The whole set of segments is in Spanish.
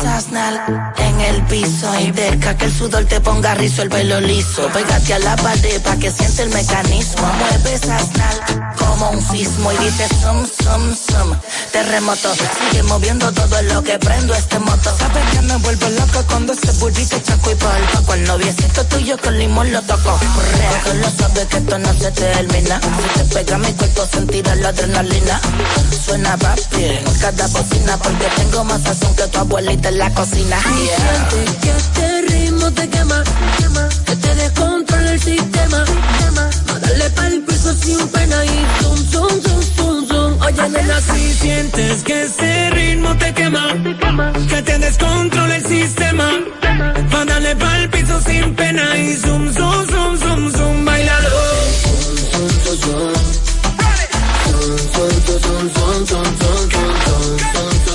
esas nalgas en el piso y deja que el sudor te ponga rizo el pelo liso. Pégate a la pared pa' que siente el mecanismo. Mueve esas como un sismo y dice zum, zum, zum. Terremoto, sigue moviendo todo lo que prendo este moto. Sabes que me vuelvo loco cuando ese burrito chaco y polvo. Con el noviecito tuyo con limón lo toco. Porque lo sabes que esto no se termina. Si te pega mi cuerpo sentirá la adrenalina. Suena papi cada bocina porque tengo más sazón que tu abuelita en la cocina. Yeah. Que este ritmo te quema, quema, que te descontrola el sistema. Quema. No darle pa'l piso sin pena y zum, zum, zum, zum, zum. Oye, nena, si sientes que este ritmo te quema, que te descontrola el sistema. Va darle pa'l piso sin pena y zum, zum, zum, zum, zum, bailalo. Zum, zum, zum,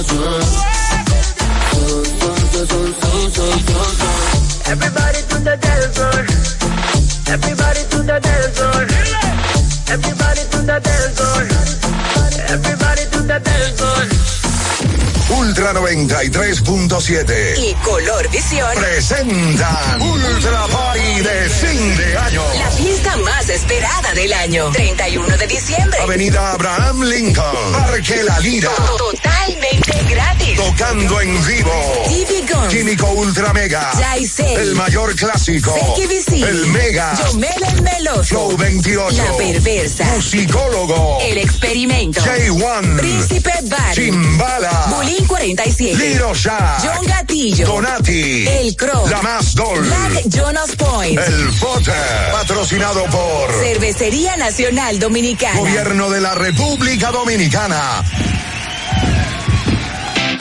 zum. Everybody to the dance floor. Everybody to the dance floor. Everybody to the dance floor. Everybody to the dance floor. Ultra 93.7 y Color Visión presentan Ultra Party de fin de año. La fiesta más esperada del año. 31 de diciembre. Avenida Abraham Lincoln. Parque La Lira. Totalmente gratis. Tocando en vivo. TV Guns. Químico Ultra Mega. Jaisel. El mayor clásico. El Mega. Yomel el Meloso. Flow 28. La Perversa. Musicólogo. El Experimento. J1. Príncipe Bar. Chimbala. Bulín 47. Liro Shack. John Gatillo. Donati. El Crow. La Más Dol. Black Jonas Point. El Potter. Patrocinado por Cervecería Nacional Dominicana. Gobierno de la República Dominicana.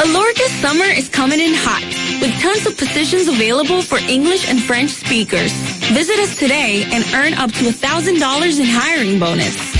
Alorca's summer is coming in hot, with tons of positions available for English and French speakers. Visit us today and earn up to $1,000 in hiring bonus.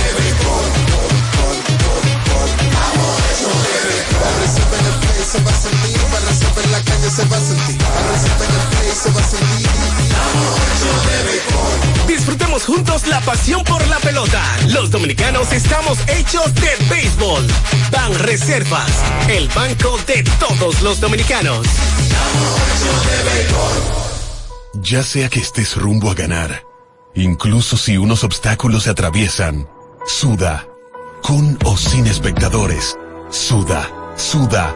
Se va a sentir, para la calle se va a sentir, para el play se va a sentir. Disfrutemos juntos la pasión por la pelota. Los dominicanos estamos hechos de béisbol. Ban Reservas, el banco de todos los dominicanos. Ya sea que estés rumbo a ganar, incluso si unos obstáculos se atraviesan, suda, con o sin espectadores, suda, suda,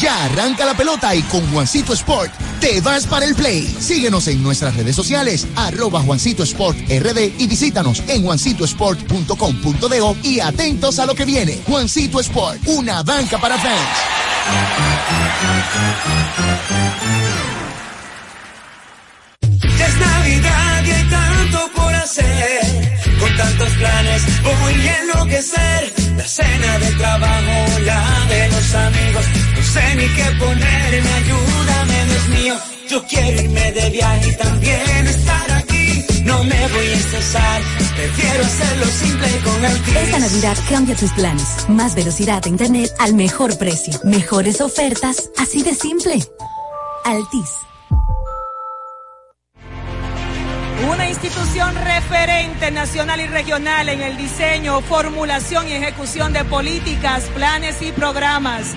Ya arranca la pelota y con Juancito Sport te vas para el play. Síguenos en nuestras redes sociales, arroba Juancito Sport RD y visítanos en juancitosport.com.de y atentos a lo que viene. Juancito Sport, una banca para fans. Con tantos planes enloquecer. La cena de trabajo, amigos. No sé ni qué ponerme, ayúdame, Dios mío. Yo quiero irme de viaje y también estar aquí. No me voy a estresar, prefiero hacerlo simple con Altis. Esta Navidad cambia tus planes. Más velocidad de internet al mejor precio. Mejores ofertas, así de simple. Altis. Una institución referente nacional y regional en el diseño, formulación y ejecución de políticas, planes y programas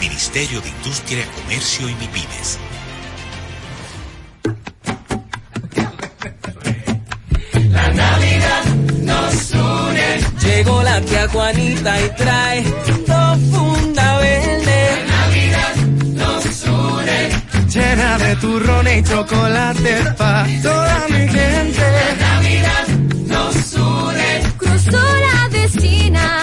Ministerio de Industria, Comercio y MIPINES. La Navidad nos une. Llegó la tía Juanita y trae dos funda verde. La Navidad nos une. Llena de turrones y chocolate pa' toda mi gente. La Navidad nos une. Cruzó la vecina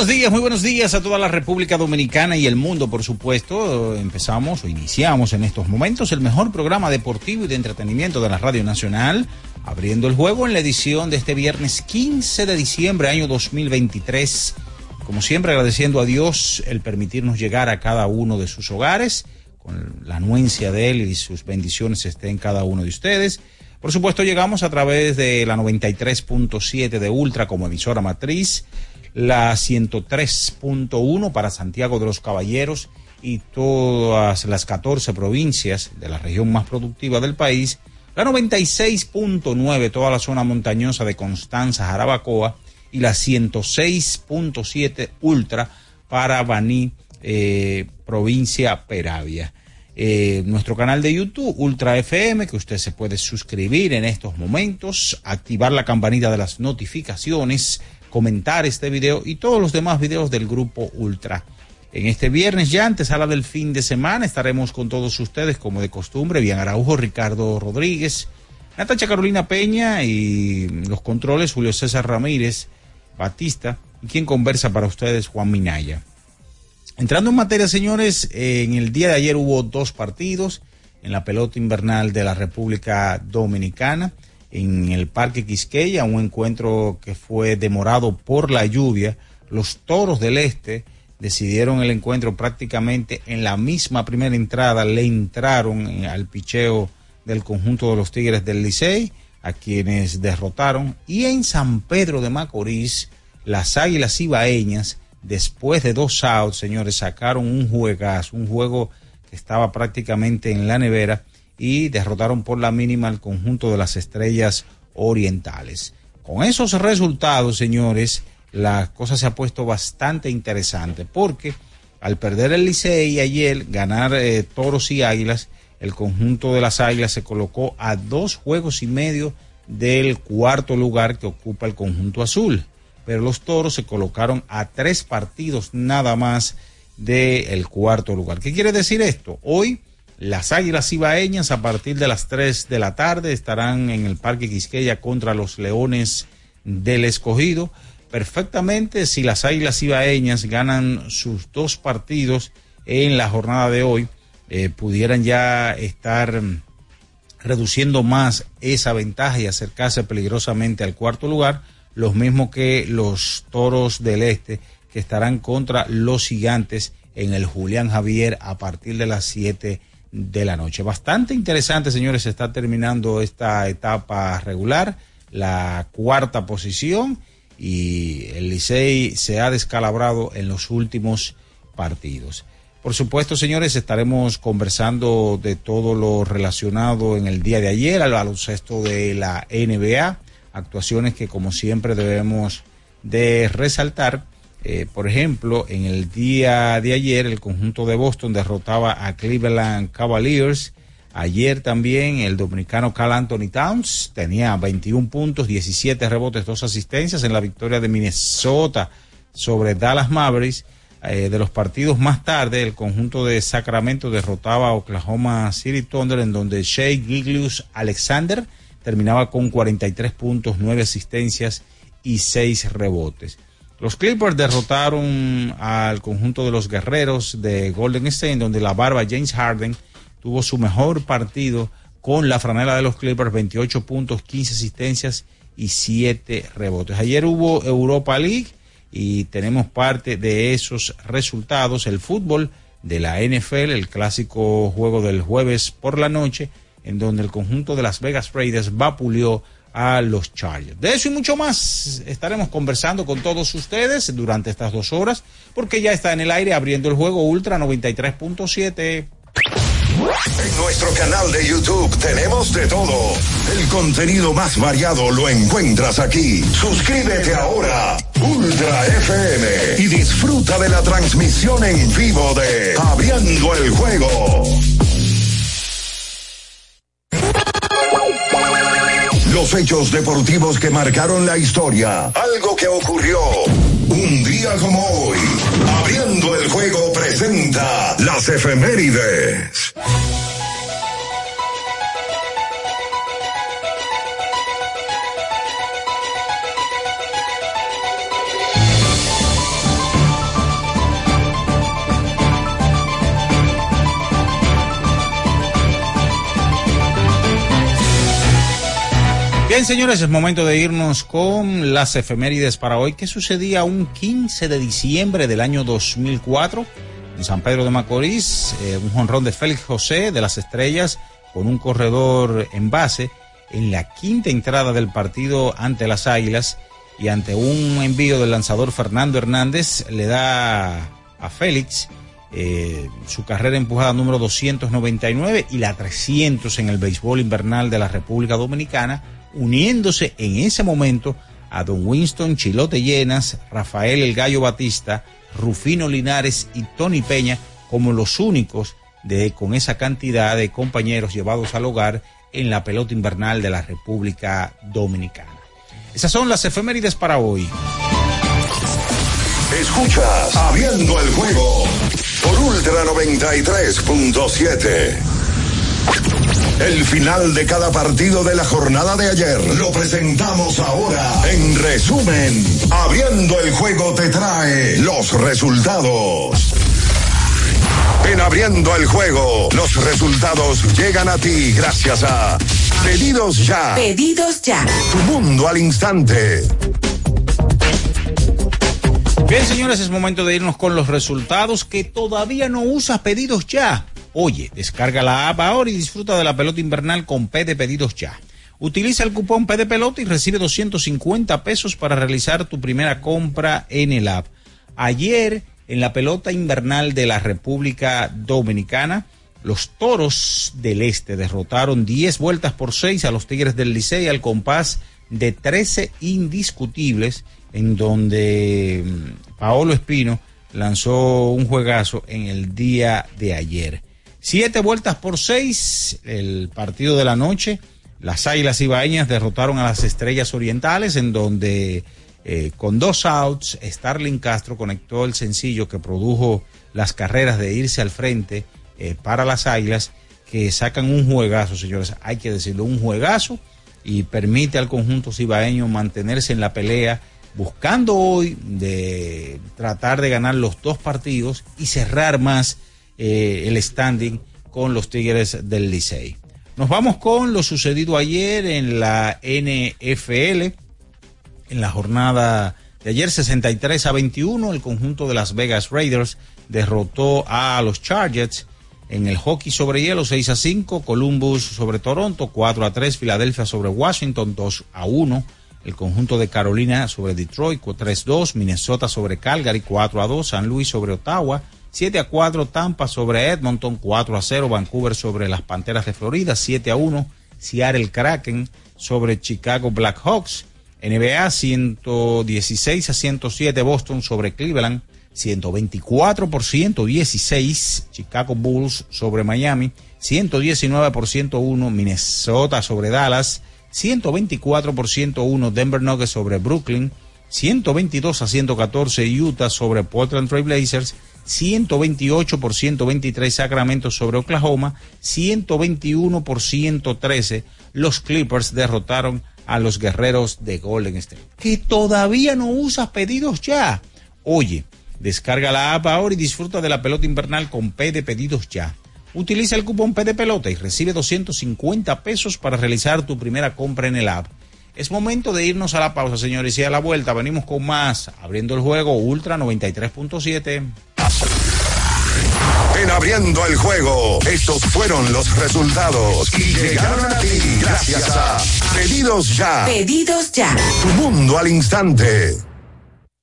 Buenos días, muy buenos días a toda la República Dominicana y el mundo, por supuesto. Empezamos o iniciamos en estos momentos el mejor programa deportivo y de entretenimiento de la Radio Nacional, abriendo el juego en la edición de este viernes 15 de diciembre, año 2023. Como siempre, agradeciendo a Dios el permitirnos llegar a cada uno de sus hogares, con la anuencia de Él y sus bendiciones estén cada uno de ustedes. Por supuesto, llegamos a través de la 93.7 de Ultra como emisora matriz la 103.1 para Santiago de los Caballeros y todas las 14 provincias de la región más productiva del país, la 96.9 toda la zona montañosa de Constanza, Jarabacoa y la 106.7 Ultra para Baní, eh, provincia Peravia. Eh, nuestro canal de YouTube, Ultra FM, que usted se puede suscribir en estos momentos, activar la campanita de las notificaciones, comentar este video y todos los demás videos del grupo Ultra. En este viernes ya, antesala del fin de semana, estaremos con todos ustedes como de costumbre, Bien Araujo, Ricardo Rodríguez, Natacha Carolina Peña y los controles Julio César Ramírez, Batista y quien conversa para ustedes Juan Minaya. Entrando en materia, señores, en el día de ayer hubo dos partidos en la pelota invernal de la República Dominicana en el Parque Quisqueya, un encuentro que fue demorado por la lluvia. Los Toros del Este decidieron el encuentro prácticamente en la misma primera entrada, le entraron al picheo del conjunto de los Tigres del Licey, a quienes derrotaron. Y en San Pedro de Macorís, las Águilas Ibaeñas, después de dos outs, señores, sacaron un juegazo, un juego que estaba prácticamente en la nevera y derrotaron por la mínima al conjunto de las estrellas orientales. Con esos resultados, señores, la cosa se ha puesto bastante interesante porque al perder el Licey ayer, ganar eh, toros y águilas, el conjunto de las águilas se colocó a dos juegos y medio del cuarto lugar que ocupa el conjunto azul. Pero los toros se colocaron a tres partidos nada más del cuarto lugar. ¿Qué quiere decir esto? Hoy las águilas ibaeñas a partir de las 3 de la tarde estarán en el Parque Quisqueya contra los Leones del Escogido. Perfectamente si las Águilas Ibaeñas ganan sus dos partidos en la jornada de hoy, eh, pudieran ya estar mm, reduciendo más esa ventaja y acercarse peligrosamente al cuarto lugar, los mismos que los Toros del Este que estarán contra los Gigantes en el Julián Javier a partir de las 7 de la noche. Bastante interesante, señores, se está terminando esta etapa regular, la cuarta posición y el Licey se ha descalabrado en los últimos partidos. Por supuesto, señores, estaremos conversando de todo lo relacionado en el día de ayer al baloncesto de la NBA, actuaciones que como siempre debemos de resaltar. Eh, por ejemplo, en el día de ayer el conjunto de Boston derrotaba a Cleveland Cavaliers Ayer también el dominicano Carl Anthony Towns tenía 21 puntos, 17 rebotes, dos asistencias en la victoria de Minnesota sobre Dallas Mavericks. Eh, de los partidos más tarde, el conjunto de Sacramento derrotaba a Oklahoma City Thunder, en donde Shea Giglius Alexander terminaba con 43 puntos, 9 asistencias y 6 rebotes. Los Clippers derrotaron al conjunto de los guerreros de Golden State, donde la barba James Harden tuvo su mejor partido con la franela de los Clippers, 28 puntos, 15 asistencias y 7 rebotes. Ayer hubo Europa League y tenemos parte de esos resultados. El fútbol de la NFL, el clásico juego del jueves por la noche, en donde el conjunto de Las Vegas Raiders vapuleó a los Chargers. De eso y mucho más estaremos conversando con todos ustedes durante estas dos horas, porque ya está en el aire abriendo el juego Ultra 93.7. En nuestro canal de YouTube tenemos de todo. El contenido más variado lo encuentras aquí. Suscríbete ahora, Ultra FM, y disfruta de la transmisión en vivo de Abriendo el Juego. Los hechos deportivos que marcaron la historia. Algo que ocurrió un día como hoy. Abriendo el juego presenta las efemérides. Bien, señores, es momento de irnos con las efemérides para hoy. ¿Qué sucedía un 15 de diciembre del año 2004 en San Pedro de Macorís? Eh, un jonrón de Félix José de las Estrellas con un corredor en base en la quinta entrada del partido ante las Águilas y ante un envío del lanzador Fernando Hernández le da a Félix eh, su carrera empujada número 299 y la 300 en el béisbol invernal de la República Dominicana uniéndose en ese momento a don Winston Chilote Llenas, Rafael El Gallo Batista, Rufino Linares y Tony Peña como los únicos de con esa cantidad de compañeros llevados al hogar en la pelota invernal de la República Dominicana. Esas son las efemérides para hoy. Escuchas Abriendo el juego por Ultra 93.7. El final de cada partido de la jornada de ayer lo presentamos ahora. En resumen, abriendo el juego te trae los resultados. En abriendo el juego, los resultados llegan a ti gracias a Pedidos Ya. Pedidos Ya. Tu mundo al instante. Bien, señores, es momento de irnos con los resultados que todavía no usas pedidos ya. Oye, descarga la app ahora y disfruta de la pelota invernal con P de pedidos ya. Utiliza el cupón P de pelota y recibe 250 pesos para realizar tu primera compra en el app. Ayer, en la pelota invernal de la República Dominicana, los Toros del Este derrotaron 10 vueltas por 6 a los Tigres del Licey al compás de 13 indiscutibles, en donde mm, Paolo Espino lanzó un juegazo en el día de ayer. Siete vueltas por seis, el partido de la noche. Las Águilas Ibaeñas derrotaron a las Estrellas Orientales, en donde eh, con dos outs, Starling Castro conectó el sencillo que produjo las carreras de irse al frente eh, para las Águilas, que sacan un juegazo, señores, hay que decirlo, un juegazo, y permite al conjunto cibaeño mantenerse en la pelea, buscando hoy de tratar de ganar los dos partidos y cerrar más eh, el standing con los Tigres del Licey. Nos vamos con lo sucedido ayer en la NFL, en la jornada de ayer 63 a 21, el conjunto de Las Vegas Raiders derrotó a los Chargers en el hockey sobre hielo 6 a 5, Columbus sobre Toronto 4 a 3, Filadelfia sobre Washington 2 a 1, el conjunto de Carolina sobre Detroit 3 a 2, Minnesota sobre Calgary 4 a 2, San Luis sobre Ottawa 7 a 4, Tampa sobre Edmonton 4 a 0, Vancouver sobre las Panteras de Florida 7 a 1, Seattle Kraken sobre Chicago Blackhawks, NBA 116 a 107, Boston sobre Cleveland 124 por 116 Chicago Bulls sobre Miami, 119 por 101 Minnesota sobre Dallas, 124 por 101 Denver Nuggets sobre Brooklyn, 122 a 114 Utah sobre Portland Trail Blazers, 128 por 123 Sacramento sobre Oklahoma, 121 por 113 los Clippers derrotaron a los guerreros de Golden State. Que todavía no usas pedidos ya. Oye, Descarga la app ahora y disfruta de la pelota invernal con P de pedidos ya. Utiliza el cupón P de pelota y recibe 250 pesos para realizar tu primera compra en el app. Es momento de irnos a la pausa, señores, y a la vuelta venimos con más, abriendo el juego Ultra 93.7. En abriendo el juego, estos fueron los resultados y llegaron a ti gracias a Pedidos Ya. Pedidos ya. Tu mundo al instante.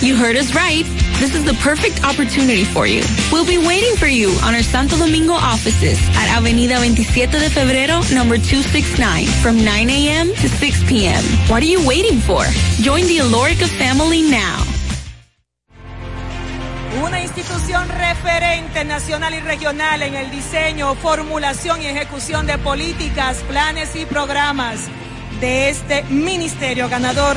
You heard us right. This is the perfect opportunity for you. We'll be waiting for you on our Santo Domingo offices at Avenida 27 de Febrero, number 269, from 9 a.m. to 6 p.m. What are you waiting for? Join the Alorica family now. Una institución referente nacional y regional en el diseño, formulación y ejecución de políticas, planes y programas de este ministerio ganador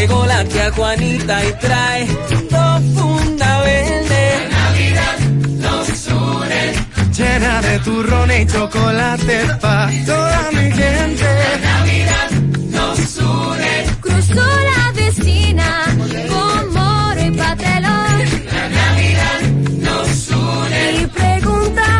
Llegó la tía Juanita y trae dos funda verde. La Navidad nos une. Llena de turrón y chocolate pa' toda mi gente. La Navidad nos une. Cruzó la vecina con moro y patelón. La Navidad nos une. Y pregunta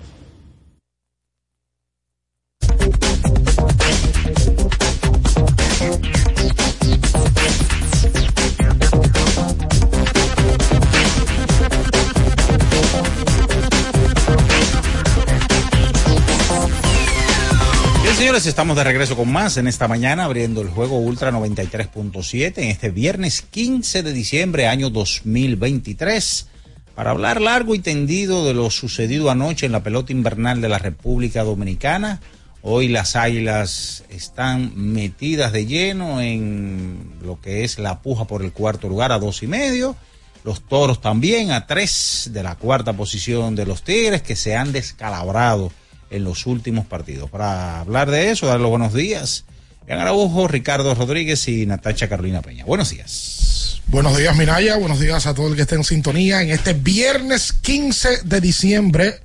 Bien, señores, estamos de regreso con más en esta mañana, abriendo el juego Ultra 93.7 en este viernes 15 de diciembre, año 2023, para hablar largo y tendido de lo sucedido anoche en la pelota invernal de la República Dominicana. Hoy las águilas están metidas de lleno en lo que es la puja por el cuarto lugar a dos y medio. Los toros también a tres de la cuarta posición de los tigres que se han descalabrado en los últimos partidos. Para hablar de eso, dar los buenos días. Jean Araujo, Ricardo Rodríguez y Natacha Carolina Peña. Buenos días. Buenos días, Minaya. Buenos días a todo el que esté en sintonía en este viernes 15 de diciembre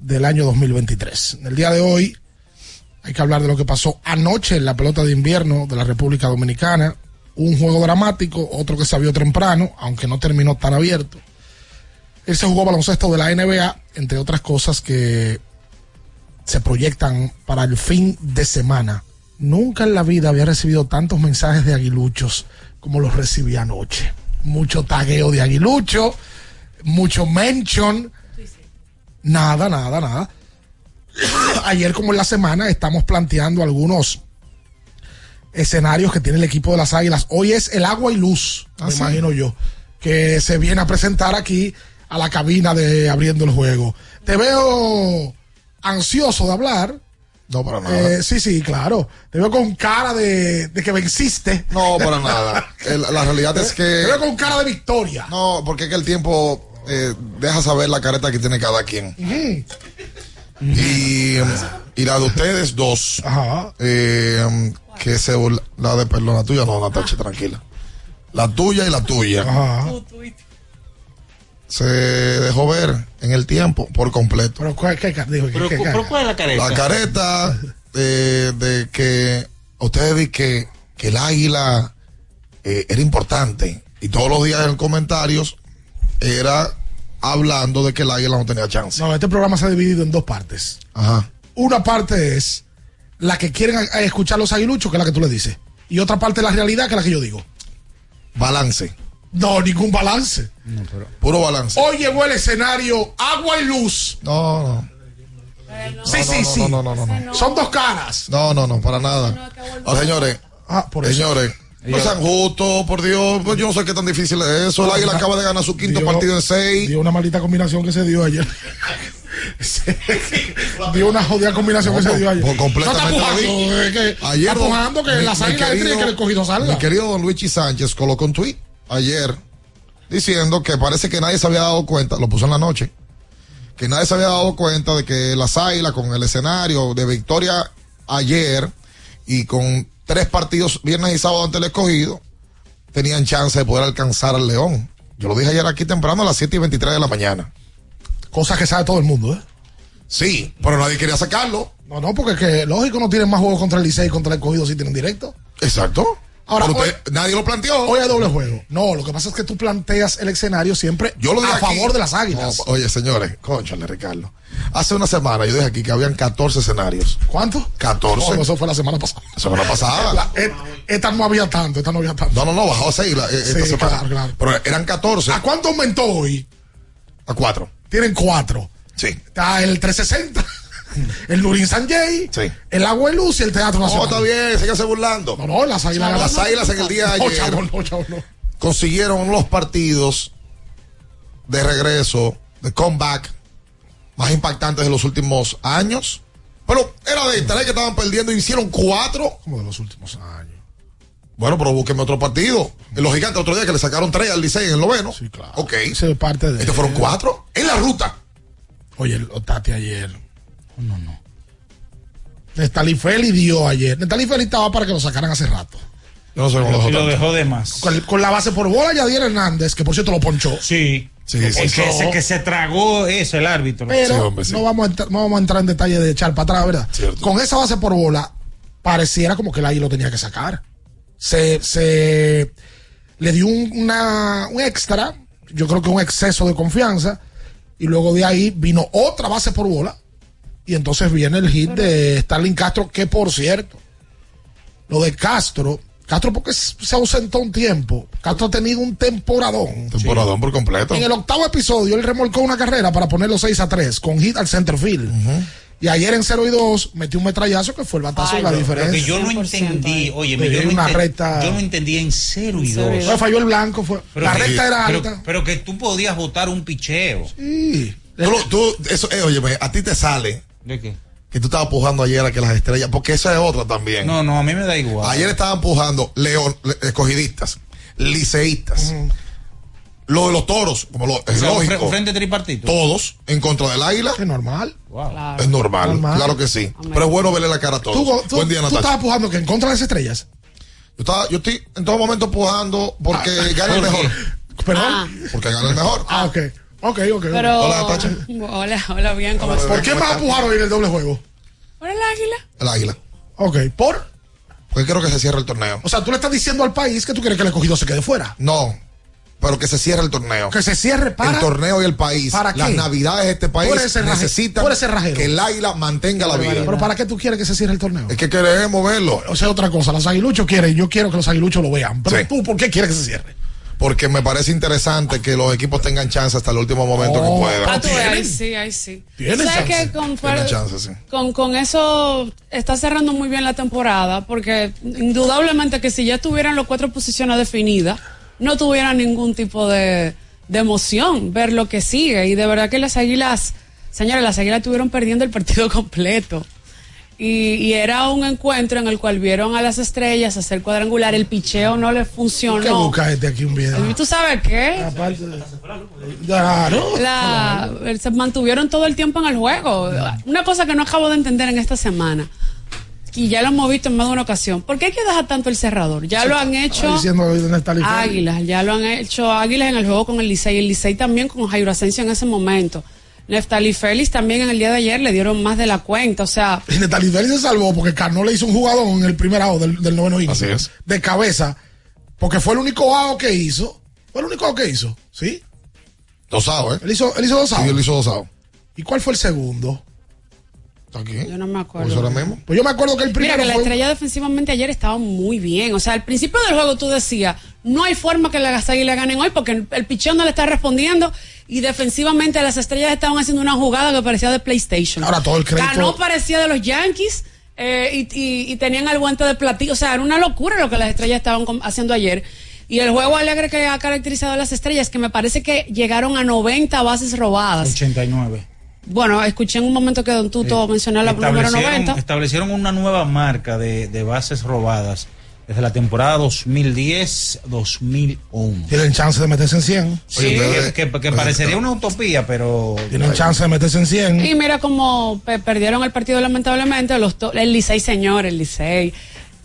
del año 2023. En el día de hoy hay que hablar de lo que pasó anoche en la pelota de invierno de la República Dominicana. Un juego dramático, otro que se vio temprano, aunque no terminó tan abierto. Él se jugó baloncesto de la NBA, entre otras cosas que se proyectan para el fin de semana. Nunca en la vida había recibido tantos mensajes de aguiluchos como los recibí anoche. Mucho tagueo de aguilucho, mucho mention. Nada, nada, nada. Ayer como en la semana estamos planteando algunos escenarios que tiene el equipo de las Águilas. Hoy es el agua y luz, Ah, me sí. imagino yo, que se viene a presentar aquí a la cabina de abriendo el juego. Te veo ansioso de hablar. No, para nada. Eh, sí, sí, claro. Te veo con cara de, de que venciste. No, para nada. El- la realidad es que. Te veo con cara de victoria. No, porque es que el tiempo eh, deja saber la careta que tiene cada quien. Y, y la de ustedes dos, eh, um, que se la de perdón, la tuya no, Natacha, tranquila. La tuya y la tuya. Se dejó ver en el tiempo por completo. Pero, ¿cuál- qué ca- dijo? ¿Qué- Pero, qué pero ca- ¿cuál es la careta? La careta eh, de que ustedes vi que, que el águila eh, era importante y todos los días en comentarios era hablando de que el águila no tenía chance. No, este programa se ha dividido en dos partes. Ajá. Una parte es la que quieren escuchar los aguiluchos, que es la que tú le dices. Y otra parte es la realidad, que es la que yo digo. Balance. No, ningún balance. Puro balance. Hoy llegó el escenario agua y luz. No, no. Sí, No, sí, no, sí. no, no, no, no. Son dos caras. No, no, no, para nada. Ah, señores, Ah, por eso. señores, no sean justos, por Dios. Pues yo no sé qué tan difícil es eso. El águila acaba de ganar su quinto Dio- partido en seis. Dio una maldita combinación que se dio ayer. dio una jodida combinación No, que se dio ayer. por completamente no está que Ayer está pujando que mi- las águilas y que el escogido salga. Mi querido don Luigi Sánchez colocó un tweet ayer diciendo que parece que nadie se había dado cuenta, lo puso en la noche, que nadie se había dado cuenta de que las águilas con el escenario de victoria ayer y con tres partidos viernes y sábado ante el escogido, tenían chance de poder alcanzar al León. Yo lo dije ayer aquí temprano a las 7 y 23 de la mañana. Cosas que sabe todo el mundo, ¿eh? Sí, pero nadie quería sacarlo. No, no, porque es que lógico no tienen más juegos contra el Licey y contra el escogido si tienen directo. Exacto. Ahora, Pero hoy- usted- nadie lo planteó. Hoy hay doble juego. No, lo que pasa es que tú planteas el escenario siempre Yo lo dije a aquí. favor de las águilas. No, oye, señores, conchale, Ricardo. Hace una semana yo dije aquí que habían 14 escenarios. ¿Cuánto? 14. No, eso fue la semana pasada. La semana pasada. La- et- esta no había tanto, esta no había tanto. No, no, no, bajó a 6 la, eh, esta Sí, semana. claro, claro. Pero eran 14 ¿A cuánto aumentó hoy? a 4. Tienen cuatro. Sí. Está el 360, el Nurin Sanjay, Sí. el Agua y Luz y el Teatro No, Nacional. está bien, síganse burlando. No, no, las águilas. Las águilas en el día de No, ayer no, no. consiguieron los partidos de regreso, de comeback, más impactantes de los últimos años. Pero era de tres que estaban perdiendo y hicieron cuatro. Como de los últimos años. Bueno, pero búsqueme otro partido. En los gigantes otro día que le sacaron tres al Licey en el noveno. Sí, claro. Ok. Ese es parte de. Estos fueron cuatro en la ruta. Oye, el Tati ayer. No, no. Nestalí Feli dio ayer. Nestalí Feli estaba para que lo sacaran hace rato. No sé lo Y dejó lo tanto. dejó de más. Con, con la base por bola, Yadier Hernández, que por cierto lo ponchó. Sí. Sí, El sí, que, sí. se, que se tragó eso, el árbitro. Pero Sí, hombre, sí. no, vamos a entrar, no vamos a entrar en detalle de echar para atrás, ¿verdad? Cierto. Con esa base por bola, pareciera como que el águila lo tenía que sacar. Se, se le dio un, una, un extra, yo creo que un exceso de confianza, y luego de ahí vino otra base por bola, y entonces viene el hit de Starling Castro, que por cierto, lo de Castro, Castro porque se ausentó un tiempo, Castro ha tenido un temporadón. Temporadón por completo. En el octavo episodio, él remolcó una carrera para ponerlo 6 a 3 con hit al center field. Y ayer en 0 y 2 metió un metrallazo que fue el batazo de la Lo diferencia. que yo no entendí, oye, yo, no una enten- recta- yo no entendí en 0 y Cero y 2. dos. Falló el blanco, fue. la que- recta era pero, alta. pero que tú podías votar un picheo. Sí. Tú, lo- tú- eso, eh, óyeme, a ti te sale ¿De qué? que tú estabas pujando ayer a que las estrellas, porque esa es otra también. No, no, a mí me da igual. Ayer estaban pujando león, le- escogidistas, liceístas, lo de los toros, como lo, es O sea, un fre- lógico, frente tripartito. todos en contra del águila. Es normal. Es normal, Normal. claro que sí. Pero es bueno verle la cara a todos. Tú, tú- Buen día, tú Natacha. estabas pujando que en contra de las estrellas. Yo, estaba, yo estoy en todo momento pujando porque gana el ¿por qué? mejor. Perdón. Porque gana el mejor. Ah, ok. Ok, ok. Pero. Hola, Natacha. Hola, hola, bien, ¿cómo estás? ¿Por qué más pujaron hoy en el doble juego? ¿Por el águila? El águila. Ok, por. Porque quiero que se cierre el torneo. O sea, tú le estás diciendo al país que tú quieres que el escogido se quede fuera. No, pero que se cierre el torneo. Que se cierre para. el torneo y el país. ¿Para qué? Las navidades de este país necesitan que el águila mantenga la vida. Pero ¿para qué tú quieres que se cierre el torneo? Es que queremos verlo. O sea, otra cosa, los aguiluchos quieren, yo quiero que los aguiluchos lo vean. Pero Sí. tú, ¿por qué quieres que se cierre? Porque me parece interesante que los equipos tengan chance hasta el último momento Oh. que puedan. Ah, tú ahí sí, ahí sí. Tienen ¿Sabes chance. que con, Tienen chance, sí. con, con eso está cerrando muy bien la temporada? Porque indudablemente que si ya tuvieran las cuatro posiciones definidas, no tuvieran ningún tipo de, de emoción ver lo que sigue. Y de verdad que las águilas, señores, las águilas estuvieron perdiendo el partido completo. Y, y era un encuentro en el cual vieron a las estrellas hacer cuadrangular, el picheo no les ¿Qué funcionó. busca este aquí un video? ¿Y tú sabes qué? Aparte de- Claro. La- se mantuvieron todo el tiempo en el juego. Una cosa que no acabo de entender en esta semana, y ya lo hemos visto en más de una ocasión, ¿por qué hay que dejar tanto el cerrador? Ya lo han hecho Águilas, ya lo han hecho Águilas en el juego con el Licey, el Licey también con Jairo Asensio en ese momento. Neftali Félix también en el día de ayer le dieron más de la cuenta, o sea, Y Netalí Félix se salvó porque Carnot le hizo un jugador en el primer out del, del noveno inning. Así es. De cabeza. Porque fue el único out que hizo. Fue el único out que hizo. ¿Sí? Dos outs, ¿eh? Él hizo, él hizo dos Sí, outs. él hizo dos outs. ¿Y cuál fue el segundo? Yo no me Por acuerdo. eso ahora mismo. Pues yo me acuerdo que el Mira primero que la fue- estrella defensivamente ayer estaba muy bien. O sea, al principio del juego tú decías, no hay forma que las águilas ganen hoy porque el, el pichón no le está respondiendo y defensivamente las estrellas estaban haciendo una jugada que parecía de PlayStation. Ahora todo el crédito- Cano parecía de los Yankees eh, y, y- y tenían el guante de platillo. O sea, era una locura lo que las estrellas estaban haciendo ayer. Y el juego alegre que ha caracterizado a las estrellas, que me parece que llegaron a 90 bases robadas. 89. Bueno, escuché en un momento que Don Tuto mencionó la número Establecieron, 90. establecieron una nueva marca de, de bases robadas desde la temporada 2010-2001. Tienen chance de meterse en 100. Sí, que, que- que parecería una utopía, pero... Tienen chance de meterse en 100. Y mira cómo pe- perdieron el partido lamentablemente los to- el Licey, señor, el Licey.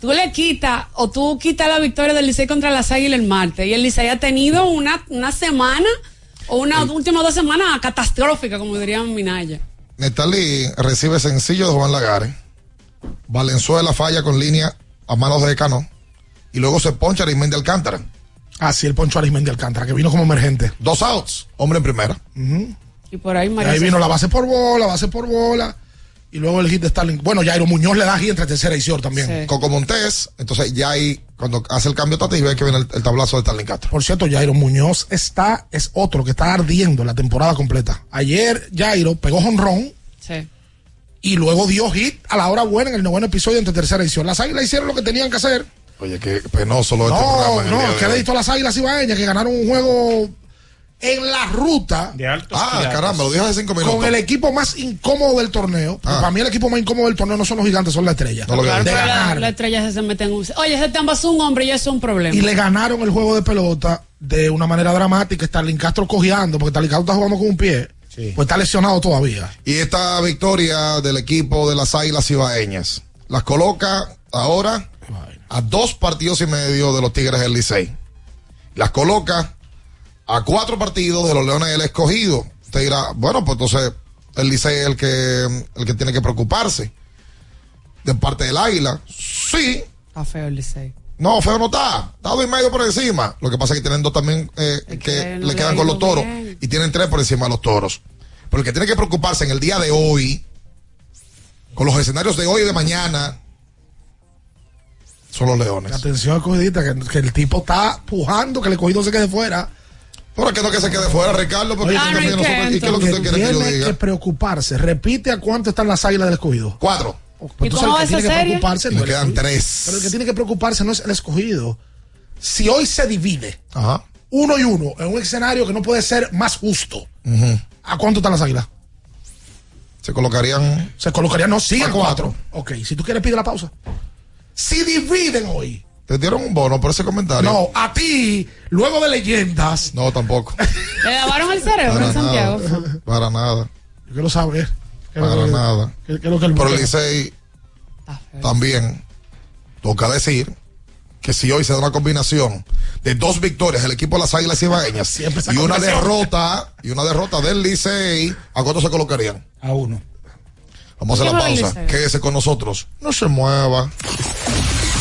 Tú le quitas o tú quitas la victoria del Licey contra las Águilas el martes y el Licey ha tenido una, una semana o una última dos semanas catastrófica, como diría Minaya. Netalí recibe sencillo de Juan Lagares. Valenzuela falla con línea a manos de Cano. Y luego se poncha Arismendi Alcántara. Ah, sí, el Poncho Arismendi Alcántara, que vino como emergente. Dos outs. Hombre en primera. Y por ahí Y María ahí vino la base por bola, base por bola. Y luego el hit de Starling. Bueno, Jairo Muñoz le da hit entre tercera y short también. Sí. Coco Montés. Entonces ya ahí, cuando hace el cambio Tati, ve que viene el, el tablazo de Starling Castro. Por cierto, Jairo Muñoz está, es otro que está ardiendo la temporada completa. Ayer Jairo pegó honrón Sí. y luego dio hit a la hora buena en el noveno episodio entre tercera edición. Las águilas hicieron lo que tenían que hacer. Oye, qué penoso lo de este No, programa. día no, de que le a las águilas ibaeñas que ganaron un juego en la ruta De altos Ah, caramba, lo dije hace cinco minutos. con el equipo más incómodo del torneo. Ah. Para mí el equipo más incómodo del torneo no son los gigantes, son las estrellas. No de. Pero la, ganar. la estrella se mete en un... Oye, se te ambasó un hombre y eso es un problema. Y le ganaron el juego de pelota de una manera dramática. Starling Castro cojeando, porque Starling Castro está jugando con un pie. Sí. Pues está lesionado todavía. Y esta victoria del equipo de las Águilas Ibaeñas las coloca ahora a dos partidos y medio de los Tigres del Licey. Las coloca a cuatro partidos de los Leones del Escogido. Usted dirá, bueno, pues entonces el Licey es el que, el que tiene que preocuparse. De parte del Águila, sí. Está feo el Licey. No, feo no está. Está dos y medio por encima. Lo que pasa es que tienen dos también eh, Es que, le quedan con los toros. bien. Y tienen tres por encima de los toros. Pero el que tiene que preocuparse en el día de hoy, con los escenarios de hoy y de mañana, son los leones. Atención cogidita, que, que el tipo está pujando que el cogido se quede fuera. Pero que no que se quede fuera, Ricardo, porque ¿y qué, nosotros- ¿y qué es lo que Que usted quiere que yo tiene que diga? preocuparse. Repite a cuánto están las águilas del escogido. Cuatro. Pues ¿Y entonces cómo el que tiene esa que serie? preocuparse Le no es quedan el- tres. Pero el que tiene que preocuparse no es el escogido. Si hoy se divide Ajá. uno y uno en un escenario que no puede ser más justo. ¿a cuánto están las águilas? Se colocarían. Se colocarían, no, siguen A cuatro. cuatro. Ok, si tú quieres pide la pausa. Si dividen hoy, Te dieron un bono por ese comentario. no, a ti, luego de leyendas, No, tampoco. Le lavaron el cerebro Para en Santiago. nada. Para nada. yo quiero saber. ¿Qué es lo Para que- nada. qué- qué es lo que el Pero el Licey Está feo. también toca decir que si hoy se da una combinación de dos victorias del equipo de las Águilas Ibaeñas y una derrota y una derrota del Licey, ¿a cuánto se colocarían? A uno. Vamos a hacer la ¿Qué va el pausa. Quédese con nosotros. No se mueva.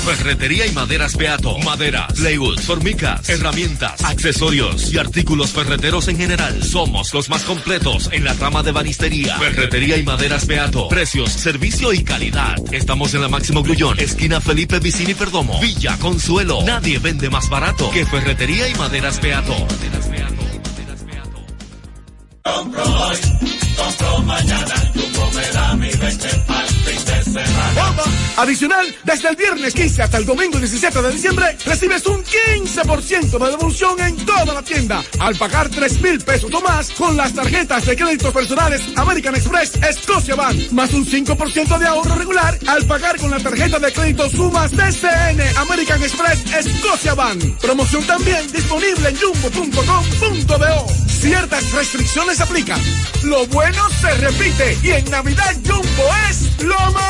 Ferretería y maderas Beato. Maderas, plywood, formicas, herramientas, accesorios y artículos ferreteros en general. Somos los más completos en la rama de banistería. Ferretería y maderas Beato. Precios, servicio y calidad. Estamos en la Máximo Grullón, esquina Felipe Vicini Perdomo. Villa Consuelo. Nadie vende más barato que Ferretería y maderas Beato. Compro hoy, compro mañana, Jumbo me mi leche al fin de Adicional, desde el viernes 15 hasta el domingo 17 de diciembre, recibes un 15% de devolución en toda la tienda al pagar 3 mil pesos o más con las tarjetas de créditos personales American Express Scotia Bank, más un 5% de ahorro regular al pagar con la tarjeta de crédito Sumas DCN American Express Scotia Bank. Promoción también disponible en jumbo.com.do. Ciertas restricciones aplican. Lo bueno se repite y en Navidad Jumbo es lo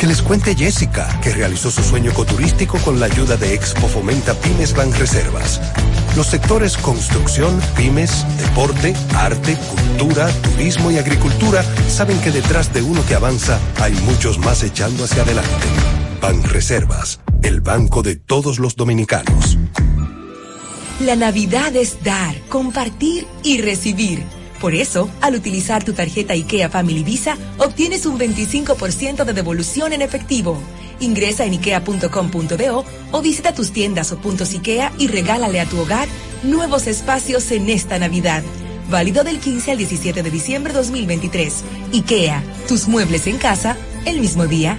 Que les cuente Jessica, que realizó su sueño ecoturístico con la ayuda de Expo Fomenta Pymes Banreservas. Los sectores construcción, pymes, deporte, arte, cultura, turismo y agricultura saben que detrás de uno que avanza hay muchos más echando hacia adelante. Banreservas, el banco de todos los dominicanos. La Navidad es dar, compartir y recibir. Por eso, al utilizar tu tarjeta IKEA Family Visa, obtienes un 25% de devolución en efectivo. Ingresa en ikea.com.do o visita tus tiendas o puntos IKEA y regálale a tu hogar nuevos espacios en esta Navidad. Válido del 15 al 17 de diciembre 2023. IKEA, tus muebles en casa, el mismo día.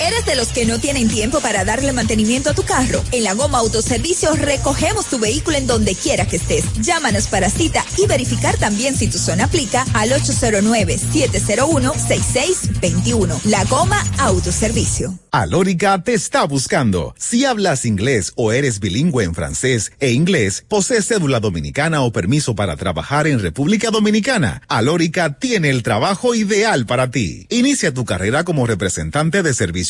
¿Eres de los que no tienen tiempo para darle mantenimiento a tu carro? En la Goma Autoservicio recogemos tu vehículo en donde quiera que estés. Llámanos para cita y verificar también si tu zona aplica al 809-701-6621. La Goma Autoservicio. Alórica te está buscando. Si hablas inglés o eres bilingüe en francés e inglés, posees cédula dominicana o permiso para trabajar en República Dominicana, Alórica tiene el trabajo ideal para ti. Inicia tu carrera como representante de servicio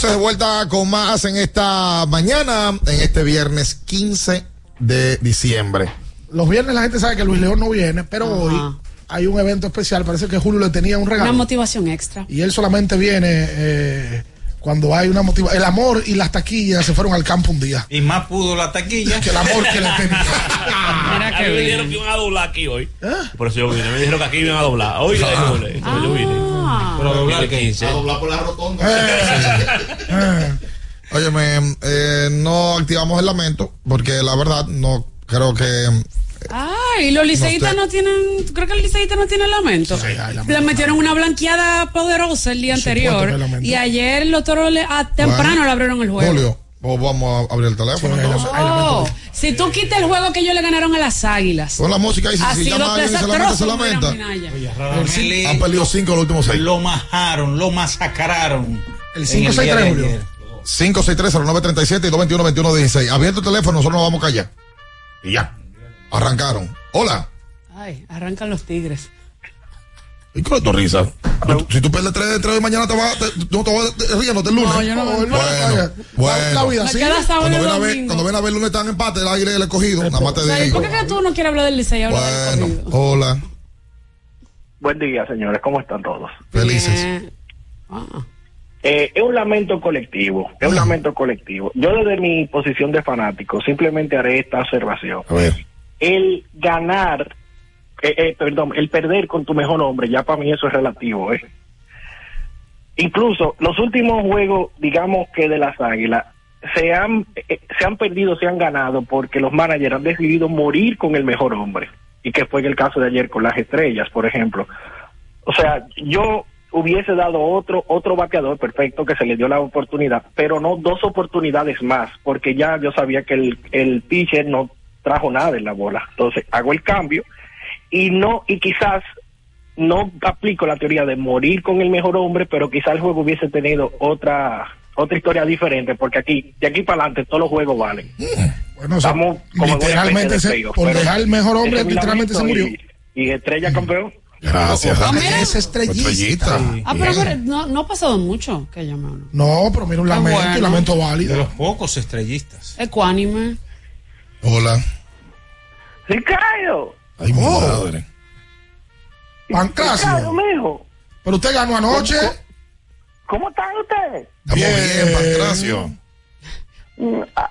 Entonces de vuelta con más en esta mañana, en este viernes 15 de diciembre. Los viernes la gente sabe que Luis León no viene, pero Ajá. hoy hay un evento especial. Parece que Julio le tenía un Una regalo. motivación extra. Y él solamente viene eh, cuando hay una motivación. El amor y las taquillas se fueron al campo un día. Y más pudo la taquilla. Que el amor que le tenía. Mira mí me dijeron que iban a doblar aquí hoy. ¿Eh? Por eso yo vine. Me dijeron que aquí iban a doblar. Hoy ya yo vine. Entonces yo vine. Ah. Pero doblar 15. por la rotonda. Óyeme, eh, no activamos el lamento porque la verdad no creo que Ay, los liceístas No no, tienen, creo que el liceísta no tiene lamento. lamento. Le metieron una blanqueada poderosa el día anterior. Y ayer los toros le- a temprano Bueno, le abrieron el juego. Julio, pues vamos a abrir el teléfono. Sí, hay entonces. Oh, si tú quitas el juego que ellos le ganaron a las águilas. Pon la música y si, ha si llama a alguien y se lamenta, se lamenta. Radameli Han perdido cinco en los últimos seis. lo majaron, lo masacraron. El en 563, día de Julio. ayer. 563-0937 y 221-2116. Abierto el teléfono, nosotros nos vamos a callar. Y ya. Arrancaron. Hola. Ay, arrancan los tigres. ¿Y cuál es tu risa? Tú- Si tú pierdes 3 de 3 mañana te vas, te- no te vas te- riéndote el lunes. No, yo no- Bueno, La- bueno. La vida sábado Cuando ven, a ver, cuando ven a ver el lunes están en empate, el aire el escogido. Nada más te O sea, ¿y digo. ¿Por qué que tú no quieres hablar del liceo? Del Bueno, escogido? hola. Buen día, señores. ¿Cómo están todos? Felices. Ah. Eh, es un lamento colectivo. Es un lamento colectivo. Yo desde mi posición de fanático simplemente haré esta observación. A ver. El ganar, eh, eh, perdón, el perder con tu mejor hombre, ya para mí eso es relativo. ¿eh? Incluso los últimos juegos, digamos que de las Águilas, se han, eh, se han perdido, se han ganado porque los managers han decidido morir con el mejor hombre. Y que fue en el caso de ayer con las estrellas, por ejemplo. O sea, yo hubiese dado otro otro bateador perfecto que se le dio la oportunidad, pero no dos oportunidades más, porque ya yo sabía que el, el pitcher no trajo nada en la bola. Entonces, hago el cambio y no y quizás no aplico la teoría de morir con el mejor hombre, pero quizás el juego hubiese tenido otra otra historia diferente, porque aquí de aquí para adelante todos los juegos valen. Bueno, o sea, Estamos como en una literalmente, de se- por dejar el mejor hombre, literalmente se murió. Y, y estrella campeón. Gracias. Ah. Es estrellista. Estrellita. Ah, pero, pero no, no ha pasado mucho que llame uno. No, pero mira un lamento, bueno. un lamento De válido. los pocos estrellistas. Ecuánime. Hola. Ricardo, Ay, mi Oh. madre. Pancracio. Mijo, Pero usted ganó anoche. ¿cómo están ustedes? Estamos bien, Pancracio. Mm, ah,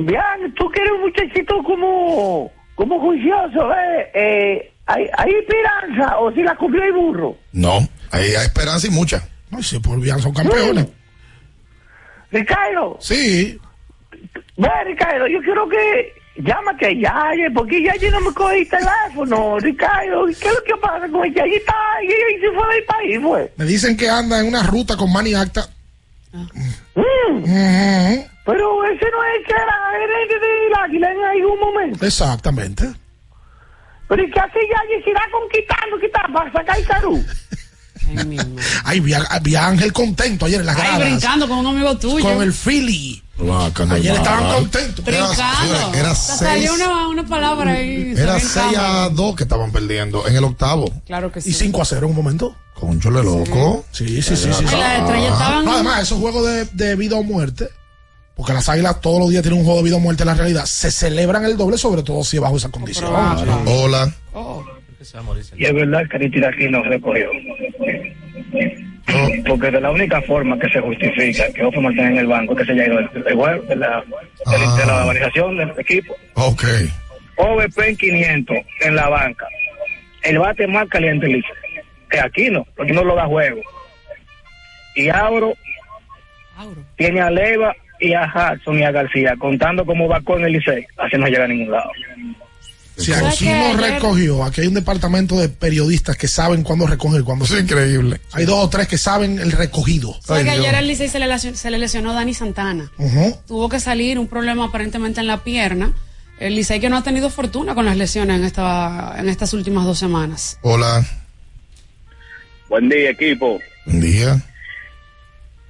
Bien, tú que eres un muchachito como, como juicioso, ¿eh? eh ¿hay, ¿Hay esperanza o si la comió el burro? No, hay, hay esperanza y mucha. No sé, por bien son campeones. Ricardo, Sí. ve Ricardo, yo quiero que llámate a Yaye, porque Yaye no me coge el teléfono, Ricardo. ¿Qué es lo que pasa con el Yaye? Está, y se fue del país, pues. Me dicen que anda en una ruta con Manny Acta. Mm. Pero ese no es el que era gerente del águila en algún momento. Exactamente. Pero ¿y qué hace Yaye? Se irá conquistando, quitando para sacar el carú. Ay, vi a, vi a Ángel contento ayer en Ay, gradas. brincando con un amigo tuyo. Con el Philly. Ayer estaban contentos. Brincando. Era salió seis. una, una palabra ahí. Era se ve en 6 cámara. a 2 que estaban perdiendo en el octavo. Claro que sí. Y 5 a 0 en un momento. Conchole loco. Sí, sí, sí. sí, Ay, sí. las estrellas estaban- No, además, esos juegos de, de vida o muerte, porque las águilas todos los días tienen un juego de vida o muerte en la realidad, se celebran el doble, sobre todo si es bajo esa condición. Hola. Y es verdad que Aristide aquí nos recogió. Porque de la única forma que se justifica que Ofe Martínez en el banco es que se haya ido juego de la, de, de la organización del equipo. Ok. OVP en 500 en la banca. El bate más caliente Lice. Que aquí no, porque no lo da juego. Y Auro, tiene a Leva y a Hudson y a García, contando cómo va con el Licey. Así no llega a ningún lado. Si aquí no recogió, aquí hay un departamento de periodistas que saben cuándo recoger y cuándo. Es increíble. Hay dos o tres que saben el recogido. ¿Sabes que ayer al Licey se le, se le lesionó Dani Santana? Tuvo que salir un problema aparentemente en la pierna. El Licey que no ha tenido fortuna con las lesiones en, esta, en estas últimas dos semanas. Hola. Buen día, equipo. Buen día.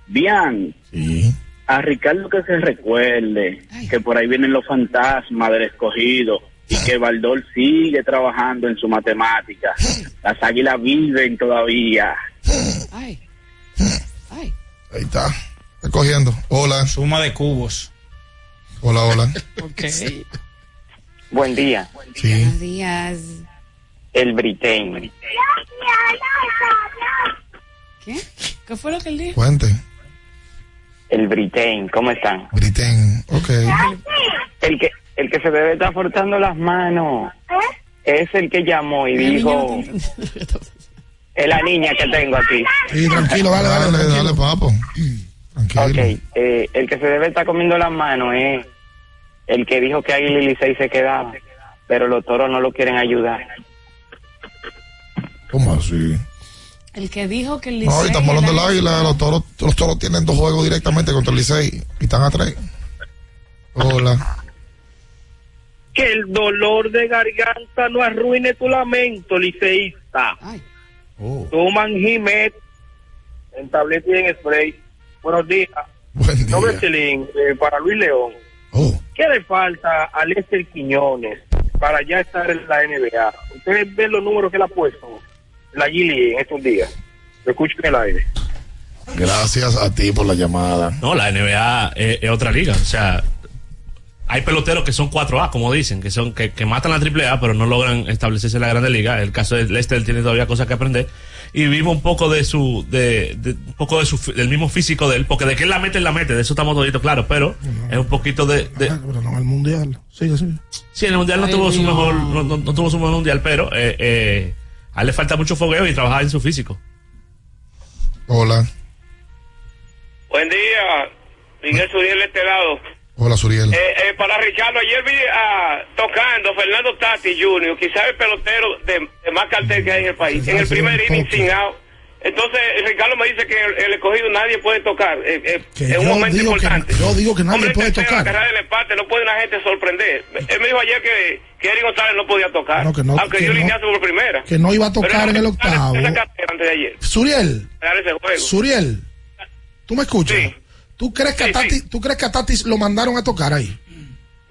Bien. Sí. A Ricardo que se recuerde que por ahí vienen los fantasmas del escogido y que Baldor sigue trabajando en su matemática. Las águilas viven todavía. Ay. Ahí está. Recogiendo. Hola. Suma de cubos. Hola, hola. Ok. Buen día. Sí. Buenos días. El Britain. ¿Qué? ¿Qué fue lo que él dijo? Cuente. El Britain. ¿Cómo están? Britain. Ok. El que, el que se debe estar frotando las manos es el que llamó y dijo... Es la niña que tengo aquí. Sí, tranquilo, dale, dale. Dale, tranquilo. dale, papo. Ok, eh, el que se debe estar comiendo las manos es el que dijo que Águila y Licey se quedaba, pero los toros no lo quieren ayudar. ¿Cómo así? El que dijo que el Licey. No, y estamos hablando del águila. Los toros, los toros tienen dos juegos directamente contra el Licey y están a tres. Hola. Que el dolor de garganta no arruine tu lamento, liceísta. Oh. Toman Jimet en tableta y en spray. Buenos días. Buen día. Celín, eh, para Luis León. Oh. ¿Qué le falta a Lester Quiñones para ya estar en la NBA? Ustedes ven los números que él ha puesto, la Gili en estos días. Lo escucho en el aire. Gracias a ti por la llamada. No, la NBA es, es otra liga. O sea, hay peloteros que son 4A, como dicen, que son que, que matan la AAA, pero no logran establecerse en la Grande Liga. El caso de Lester tiene todavía cosas que aprender. Y vimos un poco de su, de, de- un poco de su, del mismo físico de él, porque de que él la mete, él la mete, de eso estamos toditos claros, pero es un poquito de, de- Pero no, el mundial. Sigue, sigue. sí, en el mundial no Ay, tuvo su mejor, no, no- no tuvo su mejor mundial, pero, eh, eh, a él le falta mucho fogueo y trabajar en su físico. Hola. Buen día, Miguel Suriel de este lado. Hola, Suriel. Eh, eh, para Ricardo, ayer vi ah, tocando Fernando Tati Jr., quizás el pelotero de, de más cartel que hay en el país, en el primer inning sin out. Entonces, Ricardo me dice que el, el escogido nadie puede tocar. eh, eh, Que es un yo momento digo que, importante. yo digo que nadie Hombre, puede la tocar. carrera del empate, no puede una gente sorprender. Él me dijo ayer que, que Eric González no podía tocar, No, que no, aunque que dio no. lineazo por primera. Que no iba a tocar en el octavo. Esa carrera antes de ayer, Suriel. Suriel, ¿tú me escuchas? ¿Tú crees, que a Tati, ¿Tú crees que a lo mandaron a tocar ahí?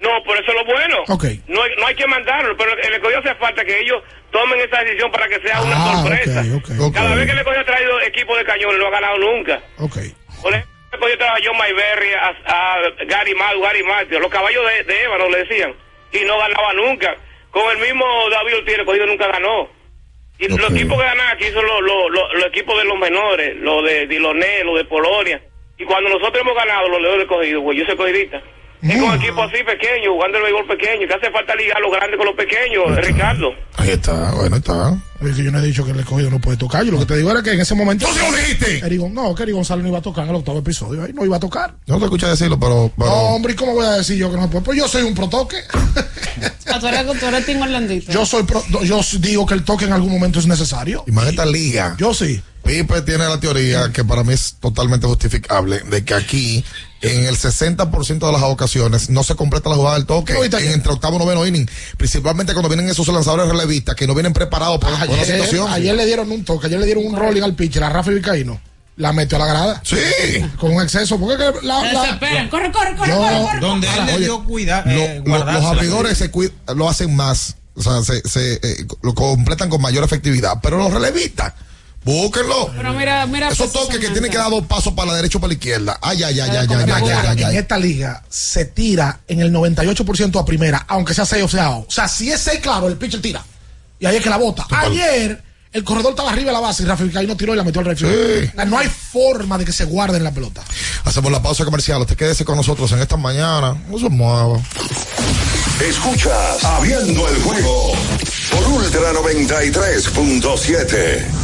No, por eso es lo bueno. Ok. No, no hay que mandarlo, pero el escogido hace falta que ellos tomen esa decisión para que sea una Ah, sorpresa. ok, ok. Cada vez que el escogido ha traído equipo de cañones, no ha ganado nunca. Ok. Por ejemplo, el escogido trajo a John Mayberry, a, a Gary Mad, Gary Matthews, los caballos de, de Ébano le decían, y no ganaba nunca. Con el mismo David Ortiz, el escogido nunca ganó. Y los equipos que ganan aquí son los, los, los, los equipos de los menores, los de Diloné, los de Polonia. Y cuando nosotros hemos ganado los Leones escogidos, pues yo soy escogidista. Es con equipos así pequeños, jugando el béisbol pequeño. Que hace falta ligar los grandes con los pequeños, Ricardo. Ahí está, bueno, está. Es que yo no he dicho que el escogido no puede tocar. Yo lo que te digo era que en ese momento. ¡No se lo dijiste! no, que Eri González no iba a tocar en el octavo episodio. Ahí no iba a tocar. No te escuché decirlo, pero. pero... No, hombre, ¿y cómo voy a decir yo que no puede? Pues yo soy un protoque. Ah, tú eres, tú eres Team Orlandito. Yo soy pro- yo digo que el toque en algún momento es necesario. Y más esta liga. Yo sí. Pipe tiene la teoría que para mí es totalmente justificable de que aquí en el 60% de las ocasiones no se completa la jugada del toque en entre octavo y noveno inning, principalmente cuando vienen esos lanzadores relevistas que no vienen preparados para, Ayer, situación. ayer le dieron un toque, ayer le dieron un rolling al pitcher, a Rafa Vizcaíno. La metió a la grada. Sí. Con un exceso. Porque la, la-. Corre, corre, corre, Yo- corre, corre. Donde él le dio cuidado. Lo- lo- los abridores se lo hacen más, o sea, se, se, eh, lo completan con mayor efectividad, pero los relevistas, búsquenlo. Pero mira, mira. Esos toques que tienen que dar dos pasos para la derecha o para la izquierda. Ay, ay, ay, ay, ay, ay, ay, ay, en esta liga se tira en el 98% a primera, aunque sea 6 o sea O sea, si es 6, claro, el pitcher tira. Y ahí es que la bota. Ayer, el corredor estaba arriba de la base y Rafa Vizcaíno tiró y la metió al refri. Sí. No hay forma de que se guarden la pelota. Hacemos la pausa comercial. Usted quédese con nosotros en esta mañana. No se mueva. Escuchas Abriendo el juego por Ultra 93.7.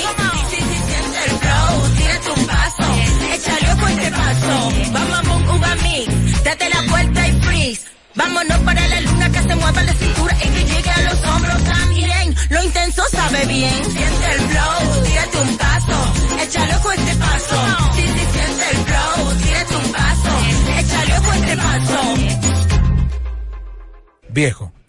bam, bam, bum, uva mix. Date la vuelta y freeze. Vámonos para la luna que se mueva la cintura y que llegue a los hombros también. Lo intenso sabe bien. Siente el flow, tírate un paso, échale ojo a este paso. Sí, sí, siente el flow, tírate un paso, échale ojo a este paso. Viejo,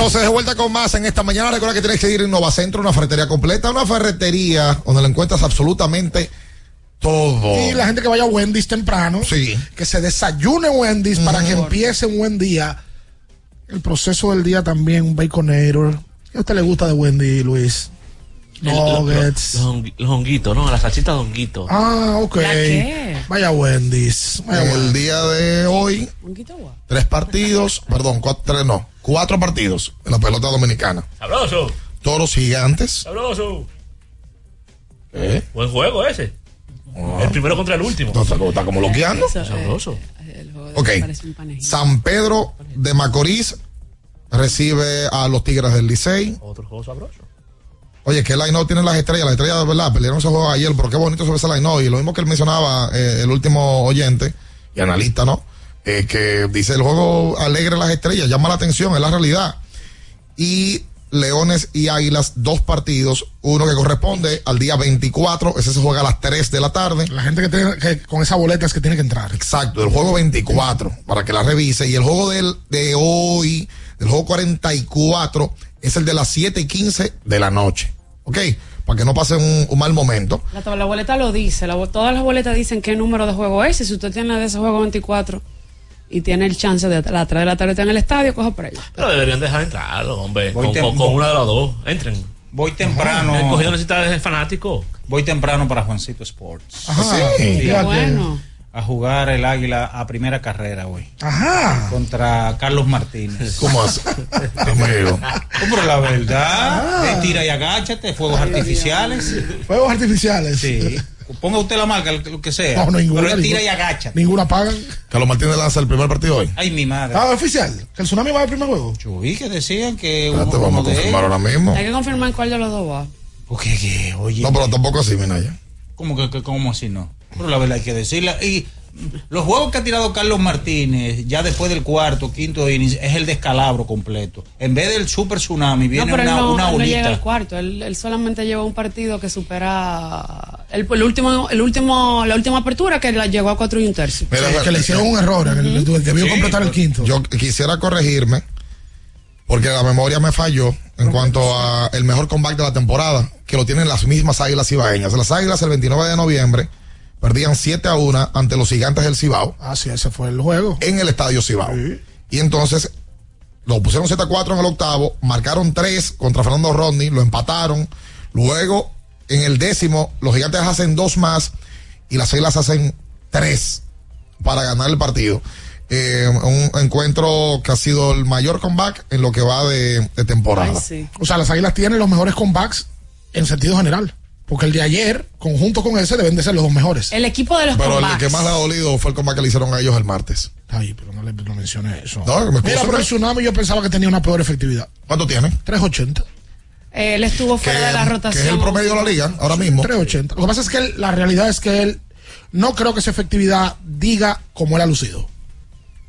entonces de vuelta con más en esta mañana. Recuerda que tienes que ir a Innovacentro, una ferretería completa, una ferretería donde lo encuentras absolutamente todo. Y la gente que vaya a Wendy's temprano, que se desayune en Wendy's para que empiece un buen día. El proceso del día también, un baconator. ¿Qué a usted le gusta de Wendy, Luis? El- Nuggets. Los, hongui- los honguitos, ¿no? Las salchitas de honguito. Ah, ok. ¿La qué? Vaya Wendy's. Vaya el día de hoy, tres partidos, perdón, cuatro, tres, no, cuatro partidos en la pelota dominicana. Sabroso. Toros gigantes. Sabroso. ¿Eh? Buen juego ese. El primero contra el último. Está, está como loqueando. Sabroso. Ok. San Pedro de Macorís recibe a los Tigres del Licey. Otro juego sabroso. Oye, que el line tiene las estrellas, las estrellas de verdad, pelearon ese juego ayer, pero qué bonito se ve ese line Y lo mismo que él mencionaba, eh, el último oyente y analista, ¿no? Eh, que dice el juego alegre las estrellas, llama la atención, es la realidad. Y Leones y Águilas, dos partidos, uno que corresponde al día 24, ese se juega a las 3 de la tarde. La gente que, tiene, que con esa boleta es que tiene que entrar. Exacto, el juego 24, para que la revise. Y el juego del, de hoy, el juego 44, es el de las 7 y 15 de la noche. ¿Ok? Para que no pase un, un mal momento. La, la boleta lo dice, la todas las boletas dicen qué número de juego es. Y si usted tiene de ese juego 24 y tiene el chance de a las 3 de la tarde estar en el estadio, coja por ella. Pero deberían dejar entrar, hombre. Voy Con, con- con una de las dos. Entren. Voy temprano. El cogido necesita de fanático. Voy temprano para Juancito Sports. Ajá, Sí, qué bueno. A jugar el águila a primera carrera hoy. Ajá. Contra Carlos Martínez. ¿Cómo hace? Amigo. Pero la verdad, de tira y agáchate, fuegos artificiales. Fuegos artificiales. Sí. Ponga usted la marca, lo que sea. No, no, ninguna, pero tira ninguna. y agacha. Ninguna pagan. Carlos Martínez lanza el primer partido hoy. Ay, mi madre. Ah, oficial. Que el tsunami va al primer juego. Yo vi que decían que uno, vamos a confirmar ahora mismo. Hay que confirmar cuál de los dos va. Porque, que, oye. No, pero tampoco así, Minaya. ¿Cómo que, que- cómo así no? Pero la verdad hay que decirla. Y los juegos que ha tirado Carlos Martínez, ya después del cuarto, quinto es el descalabro completo. En vez del super tsunami, No, viene pero él una, no, una él no llega al cuarto. Él, él solamente lleva un partido que supera el, el último, el último, la última apertura que la llegó a cuatro y un tercio. Mira, Sí, que le hicieron un error. que le- debió Sí, completar el quinto. Yo quisiera corregirme porque la memoria me falló en cuanto a el mejor comeback de la temporada, que lo tienen las mismas Águilas Cibaeñas. Las Águilas el 29 de noviembre perdían 7 a 1 ante los Gigantes del Cibao Ah, sí, ese fue el juego. en el Estadio Cibao. Y entonces lo pusieron 7 a 4 en el octavo, marcaron 3 contra Fernando Rodney, lo empataron. Luego, en el décimo, los Gigantes hacen dos más y las Águilas hacen 3 para ganar el partido. Eh, un encuentro que ha sido el mayor comeback en lo que va de, de temporada. O sea, las águilas tienen los mejores comebacks en sentido general. Porque el de ayer, conjunto con ese, deben de ser los dos mejores. El equipo de los Pero el que más le ha dolido fue el comeback que le hicieron a ellos el martes. Ay, pero no le no mencioné eso. No, me Mira, pero el tsunami yo pensaba que tenía una peor efectividad. ¿Cuánto tiene? 380. Él estuvo fuera de la rotación. Que es el promedio de la liga ahora mismo. 380. Lo que pasa es que él- la realidad es que él no creo que esa efectividad diga como él ha lucido.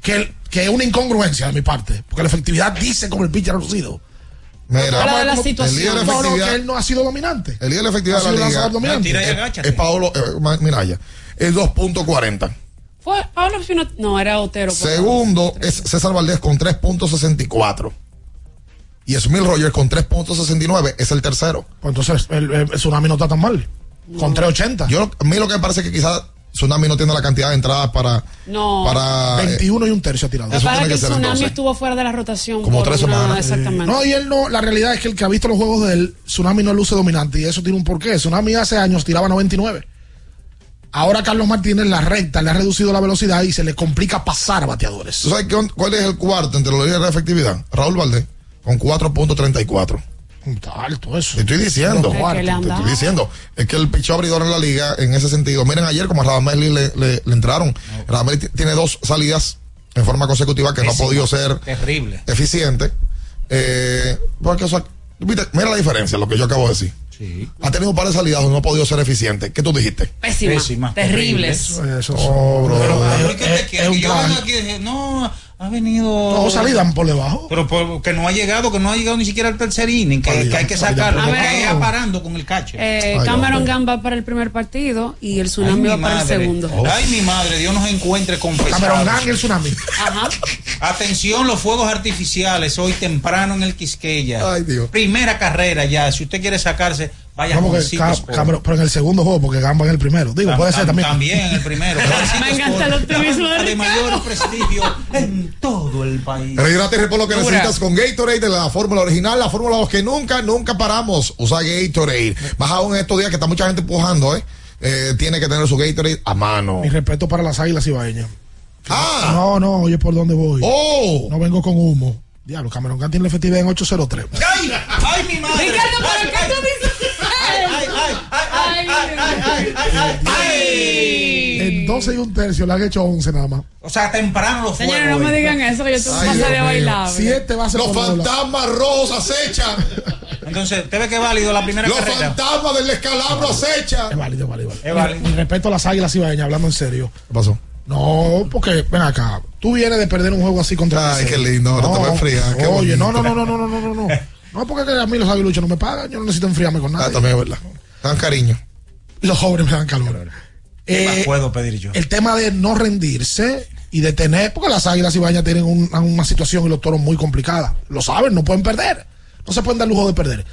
Que, que es una incongruencia de mi parte. Porque la efectividad dice como el pitcher ha lucido. Mira, Habla de la el líder de situación. No, no, efectividad, que él no ha sido dominante. el líder de efectividad Ha de la liga dominante. Tira y es, es Paolo eh, Minaya. Es 2.40. Fue Fino- no, era Otero. Segundo es César Valdés con 3.64. Y Smil Rogers con 3.69 es el tercero. Pues entonces el, el Tsunami no está tan mal. Con 380. Yo, a mí lo que me parece es que quizás Tsunami no tiene la cantidad de entradas para. No. para eh, 21 y un tercio ha tirado. Eso tiene que que el ser, tsunami entonces. estuvo fuera de la rotación. Como tres una- semanas. Exactamente. No, y él no, la realidad es que el que ha visto los juegos de él, Tsunami no luce dominante y eso tiene un porqué. Tsunami hace años tiraba 99. Ahora Carlos Martínez la recta le ha reducido la velocidad y se le complica pasar bateadores. ¿Tú sabes qué- cuál es el cuarto entre los líderes de efectividad? Raúl Valdés con 4.34. Está alto eso. Te estoy diciendo. Te estoy diciendo. Es que el pichó abridor en la liga en ese sentido. Miren ayer como a Radamel le, le, le entraron. Radamel tiene dos salidas en forma consecutiva que no ha podido ser Terrible. eficiente. Eh, porque, o sea, viste, mira la diferencia, lo que yo acabo de decir. Sí. Ha tenido un par de salidas donde no ha podido ser eficiente. ¿Qué tú dijiste? Pésima. Pésima, Terribles. Eso, eso, Oh, bro. Pero, es- ¿por qué te es- es un Que yo trabajo. venga aquí y dije, no, ha venido. No, salidan por debajo. Pero por- que no ha llegado, que no ha llegado ni siquiera al tercer inning, que, que hay que sacarlo, porque ver. es aparando con el cache. Eh, Ay, Cameron. Gamba para el primer partido y el tsunami mi va para el segundo. Ay, mi madre, Dios nos encuentre confesados. Cameron Gang y el Tsunami. Ajá. Atención, los fuegos artificiales hoy temprano en el Quisqueya. Ay, Dios. Primera carrera ya. Si usted quiere sacarse, vaya Vamos que. Cameron- pero en el segundo juego, porque Gamba en el primero. Digo, Tam- puede ser tam- también. También en el primero. Me encanta el optimismo de mayor prestigio en todo el país. Rehidrate y repon lo que Dura. necesitas con Gatorade de la fórmula original, la fórmula de los que nunca, nunca paramos. Usa Gatorade. Más aún en estos días que está mucha gente empujando, ¿eh? Eh, tiene que tener su Gatorade a mano. Mi respeto para las águilas ibaeñas. Ah, No, no, oye por dónde voy. oh, No vengo con humo. Diablo, Cameron Gang tiene la efectividad en 803. ¡Ay! ¡Ay, mi madre! Ricardo, Ay, ¿pero qué ay, tú dices? ay, ay, ay, ay, ay, ay, ay, ay, ay. En 12 y un tercio le han hecho 11 nada más. O sea, temprano los Señores, no me digan eso, que yo Dios pasaje mío. bailable. 7 bases los fantasmas rojos acechan. Entonces, ¿usted ve que es válido la primera Los carrera? fantasmas del escalabro acechan. Es válido, es válido. Es válido. Mi, mi respeto a las águilas ibaeñas, hablando en serio. ¿Qué pasó? No, porque, ven acá. Tú vienes de perder un juego así contra Ay, qué lindo, ahora te voy a enfriar, qué Oye, no, bonito. no, no, no, no, no, no, no. No, porque que a mí los aguiluchos no me pagan. Yo no necesito enfriarme con nada. Ah, también es verdad. Dan cariño. Los jóvenes me dan calor. ¿Qué más Eh, puedo pedir yo? el tema de no rendirse y de tener, porque las águilas ibañas tienen un- una situación y los toros muy complicada. Lo saben, no pueden perder. No se pueden dar lujo de perder.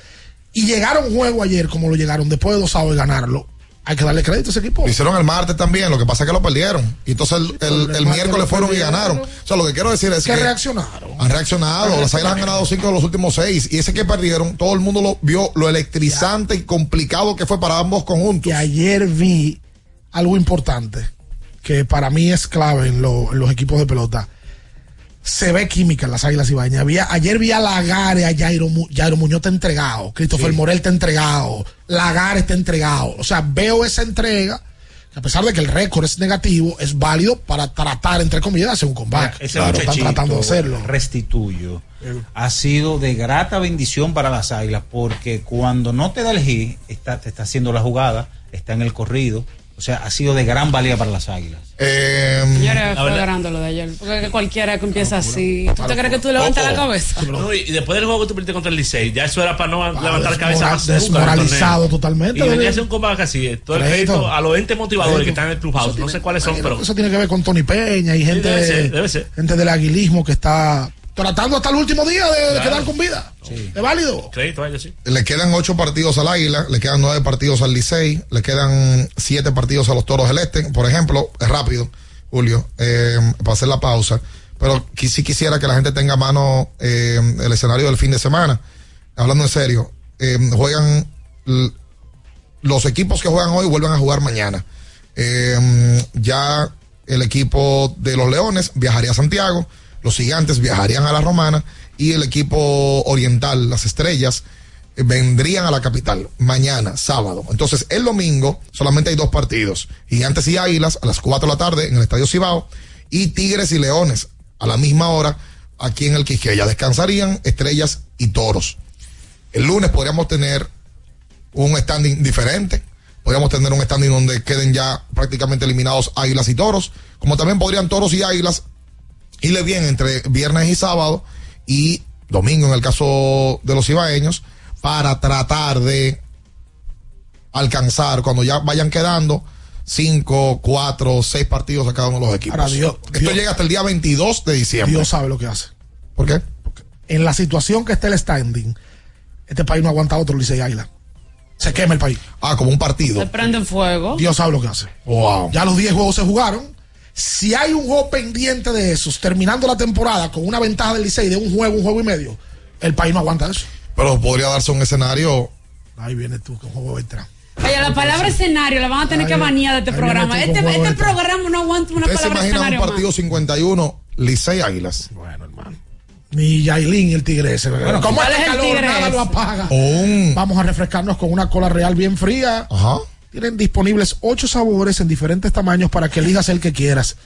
Y llegaron un juego ayer como lo llegaron después de dos sábados y ganarlo. Hay que darle crédito a ese equipo. Lo hicieron el martes también, lo que pasa es que lo perdieron. Y entonces el, el- el el martes miércoles fueron y ganaron. O sea, lo que quiero decir es que que reaccionaron. han reaccionado. Las águilas han ganado cinco de los últimos seis. Y ese que perdieron, todo el mundo lo vio lo electrizante y complicado que fue para ambos conjuntos. Y ayer vi algo importante que para mí es clave en, lo- en los equipos de pelota. Se ve química en las águilas. Había- ayer vi a Lagare, a Jairo, Mu- Jairo Muñoz está entregado, Christopher Morel está entregado, Lagare está entregado. O sea, veo esa entrega, que a pesar de que el récord es negativo, es válido para tratar, entre comillas, hacer un combate. Ese Claro, están tratando de hacerlo. Restituyo. Ha sido de grata bendición para las águilas porque cuando no te da el hit, está, te está haciendo la jugada, está en el corrido. O sea, ha sido de gran valía para las águilas. Eh, Señores, fue grande lo de ayer. Porque que cualquiera que empieza así. ¿Tú te crees que tú levantas la cabeza? No, y después del juego que tú perdiste contra el Licey, ya eso era para no levantar la cabeza más desmoralizado totalmente, Y venía a hacer un combate así. Todo el Crédito. a los entes motivadores que están en el clubhouse. No sé cuáles son, pero. Eso tiene que ver con Tony Peña y gente, debe ser, debe ser. gente del aguilismo que está tratando hasta el último día de, quedar con vida. Es válido. Crédito a ellos, sí. le quedan ocho partidos al Águila, le quedan nueve partidos al Licey, le quedan siete partidos a los Toros del Este, por ejemplo, es rápido, Julio, eh, para hacer la pausa, pero qui- sí quisiera que la gente tenga a mano eh, el escenario del fin de semana. Hablando en serio, eh, juegan los equipos que juegan hoy vuelven a jugar mañana. Eh, ya el equipo de los Leones viajaría a Santiago, los Gigantes viajarían a la Romana y el equipo oriental, las Estrellas, eh, vendrían a la capital mañana, sábado. Entonces, el domingo solamente hay dos partidos, Gigantes y Águilas a las 4 de la tarde en el Estadio Cibao y Tigres y Leones a la misma hora aquí en el Quisqueya. Descansarían Estrellas y Toros. El lunes podríamos tener un standing diferente. Podríamos tener un standing donde queden ya prácticamente eliminados Águilas y Toros. Como también podrían Toros y Águilas irle bien entre viernes y sábado y domingo en el caso de los ibaeños, para tratar de alcanzar cuando ya vayan quedando cinco, cuatro, seis partidos a cada uno de los equipos. Ahora, Dios- Esto Dios- llega hasta el día 22 de diciembre. Dios sabe lo que hace. ¿Por qué? En la situación que está el standing, este país no aguanta otro Licey Águila. Se quema el país. Ah, como un partido. Se prende en fuego. Dios sabe lo que hace. Wow. Ya los 10 juegos se jugaron. Si hay un juego pendiente de esos, terminando la temporada con una ventaja del Licey de un juego, un juego y medio, el país no aguanta eso. Pero podría darse un escenario. Ahí viene tú, que un juego extra. Oye, la palabra escenario la van a tener que banear de este programa. Este, con este programa no aguanta una ¿Ustedes se palabra imaginan un escenario partido más. 51 Licey Águilas? Bueno, hermano. Ni Yailin y el tigre ese. Bueno, como ¿cuál este es el calor tigre nada ese? lo apaga. Vamos a refrescarnos con una cola real bien fría. Ajá. Tienen disponibles ocho sabores en diferentes tamaños para que elijas el que quieras.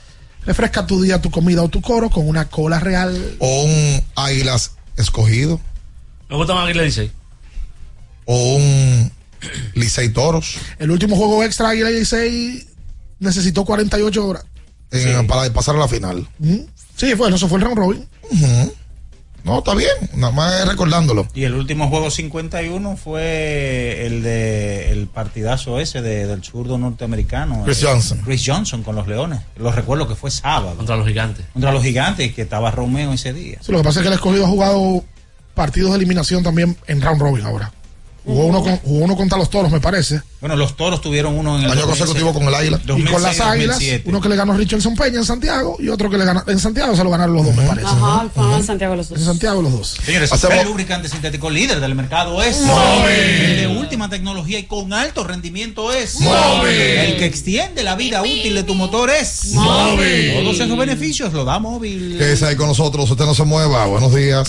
Refresca tu día, tu comida o tu coro con una cola real. O un Águilas escogido. Me gusta más Águila Licey. O un Licey Toros. El último juego extra Águila y Licey necesitó 48 horas. en- Para pasar a la final. Ujú. Sí, fue, eso fue el round robin. No, está bien. Nada más recordándolo. Y el último juego 51 fue el de el partidazo ese de- del zurdo norteamericano. Chris eh, Johnson. Chris Johnson con los Leones. Lo recuerdo que fue sábado. Contra los gigantes. Contra los gigantes, que estaba Romeo ese día. Sí, lo que pasa es que el escogido ha jugado partidos de eliminación también en round robin ahora. Jugó, uno, con- jugó uno contra los toros, me parece. Bueno, los toros tuvieron uno en el Año 2006, consecutivo con el Águila. Y con las 2006, águilas, 2007. uno que le ganó Richardson Peña en Santiago y otro que le ganó en Santiago, se lo ganaron los dos, me parece. Ajá, fueron a Santiago los dos. En Santiago los dos. Señores, Hacemos- el lubricante sintético líder del mercado es El de última tecnología y con alto rendimiento es El que extiende la vida útil de tu motor es Todos esos beneficios lo da móvil. Quédese ahí con nosotros. Usted no se mueva. Buenos días.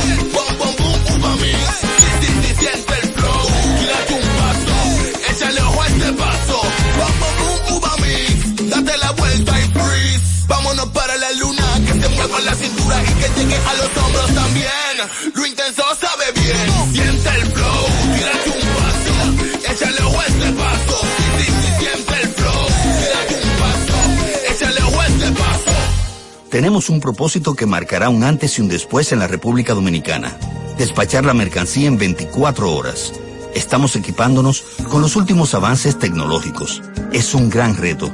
Vámonos para la luna. Que se mueva la cintura y que llegue a los hombros también. Lo intenso sabe bien. Siente el flow. Tírate un paso. Échale a este paso. Sí, sí, sí, siente el flow. Tírate un paso. Échale a este paso. Tenemos un propósito que marcará un antes y un después en la República Dominicana. Despachar la mercancía en 24 horas. Estamos equipándonos con los últimos avances tecnológicos. Es un gran reto,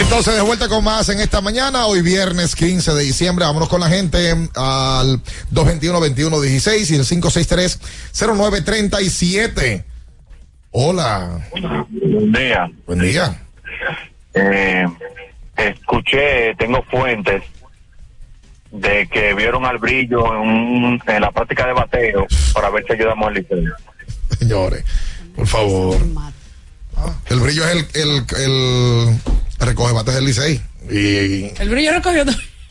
Entonces de vuelta con más en esta mañana, hoy viernes 15 de diciembre, vámonos con la gente al 221-2116 y el 563-0937. Hola. Buen día. Buen día. Eh, escuché, tengo fuentes de que vieron al brillo en, un- en la práctica de bateo para ver si ayudamos al liceo. Señores, por favor. El brillo es el, el, el recoge bates del Licey. Y, El brillo recogió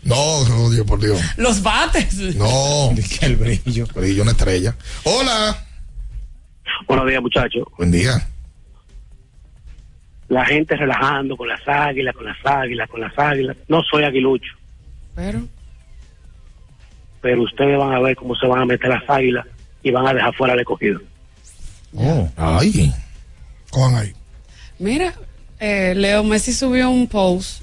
no, no, Dios por Dios. los bates. No. el brillo. Brillo, una estrella. Hola. Buenos días, muchachos. Buen día. La gente relajando con las águilas, con las águilas, con las águilas. No soy aguilucho, Pero. pero ustedes van a ver cómo se van a meter las águilas y van a dejar fuera al escogido. Oh, ay. Cojan ahí. Mira, eh, Leo Messi subió un post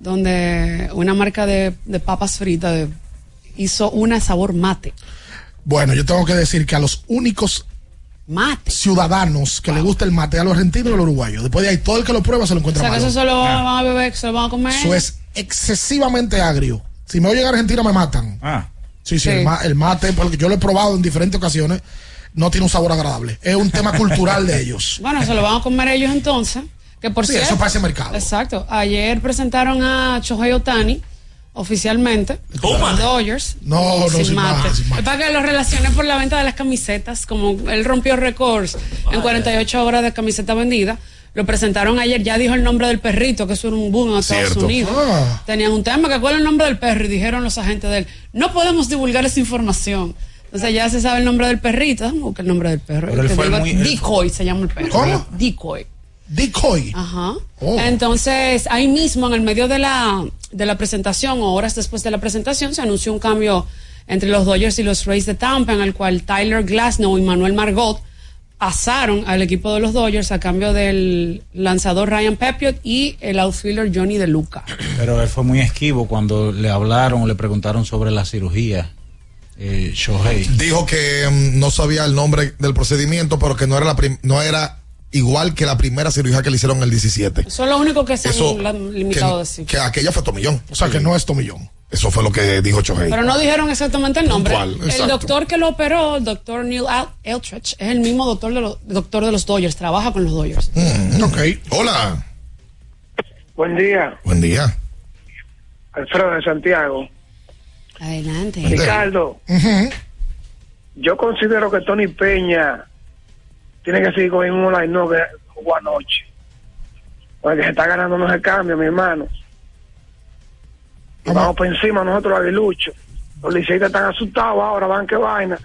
donde una marca de, de papas fritas de- hizo una sabor mate. Bueno, yo tengo que decir que a los únicos ciudadanos que le gusta el mate, a los argentinos y a los uruguayos. Después de ahí, todo el que lo prueba se lo O encuentra sea, que eso se lo van a beber, que se lo van a comer. Eso es excesivamente agrio. Si me oyen en Argentina, me matan. Ah. Sí, sí, Sí. El, ma- el mate, porque yo lo he probado en diferentes ocasiones, no tiene un sabor agradable. Es un tema cultural de ellos. Bueno, se lo van a comer ellos entonces. Que por Sí, cierto. eso parece mercado. Exacto. Ayer presentaron a Shohei Otani oficialmente. Toma. Dodgers. No, no, sin sin mate. mate, sin mate. Es para que lo relacionen por la venta de las camisetas. Como él rompió récords en 48 horas de camiseta vendida. Lo presentaron ayer, ya dijo el nombre del perrito, que eso era un boom en Estados Cierto. Unidos. Ah. Tenían un tema, que cuál es el nombre del perro, y dijeron los agentes de él, no podemos divulgar esa información. Entonces ya se sabe el nombre del perrito, déjame buscar el nombre del perro. Pero él Te fue digo, muy- él- Decoy se llama el perro. ¿Cómo? Decoy. Decoy. Ajá. Oh. Entonces, ahí mismo, en el medio de la, de la presentación, o horas después de la presentación, se anunció un cambio entre los Dodgers y los Rays de Tampa, en el cual Tyler Glasnow y Manuel Margot pasaron al equipo de los Dodgers a cambio del lanzador Ryan Pepiot y el outfielder Johnny De Luca. Pero él fue muy esquivo cuando le hablaron o le preguntaron sobre la cirugía. Eh, Shohei. Dijo que mm, no sabía el nombre del procedimiento, pero que no era la prim- no era igual que la primera cirugía que le hicieron en el 17. Eso es lo único que se Eso, han limitado a que, decir. que aquella fue Tomillón. O sea, que no es Tomillón. Eso fue lo que dijo Chohei. Pero no dijeron exactamente el nombre. Puntual, el doctor que lo operó, el doctor Neil Al- Eltrich, es el mismo doctor de, los doctor de los Dodgers, trabaja con los Dodgers. Mm, ok. Hola. Buen día, Buen día. Alfredo de Santiago. Adelante. Ricardo, yo considero que Tony Peña tiene que seguir con el mismo line no que jugó anoche. Porque se está ganando no se cambia, mi hermano. Y vamos por encima nosotros los aguiluchos. Los liceístas están asustados ahora, van que vaina.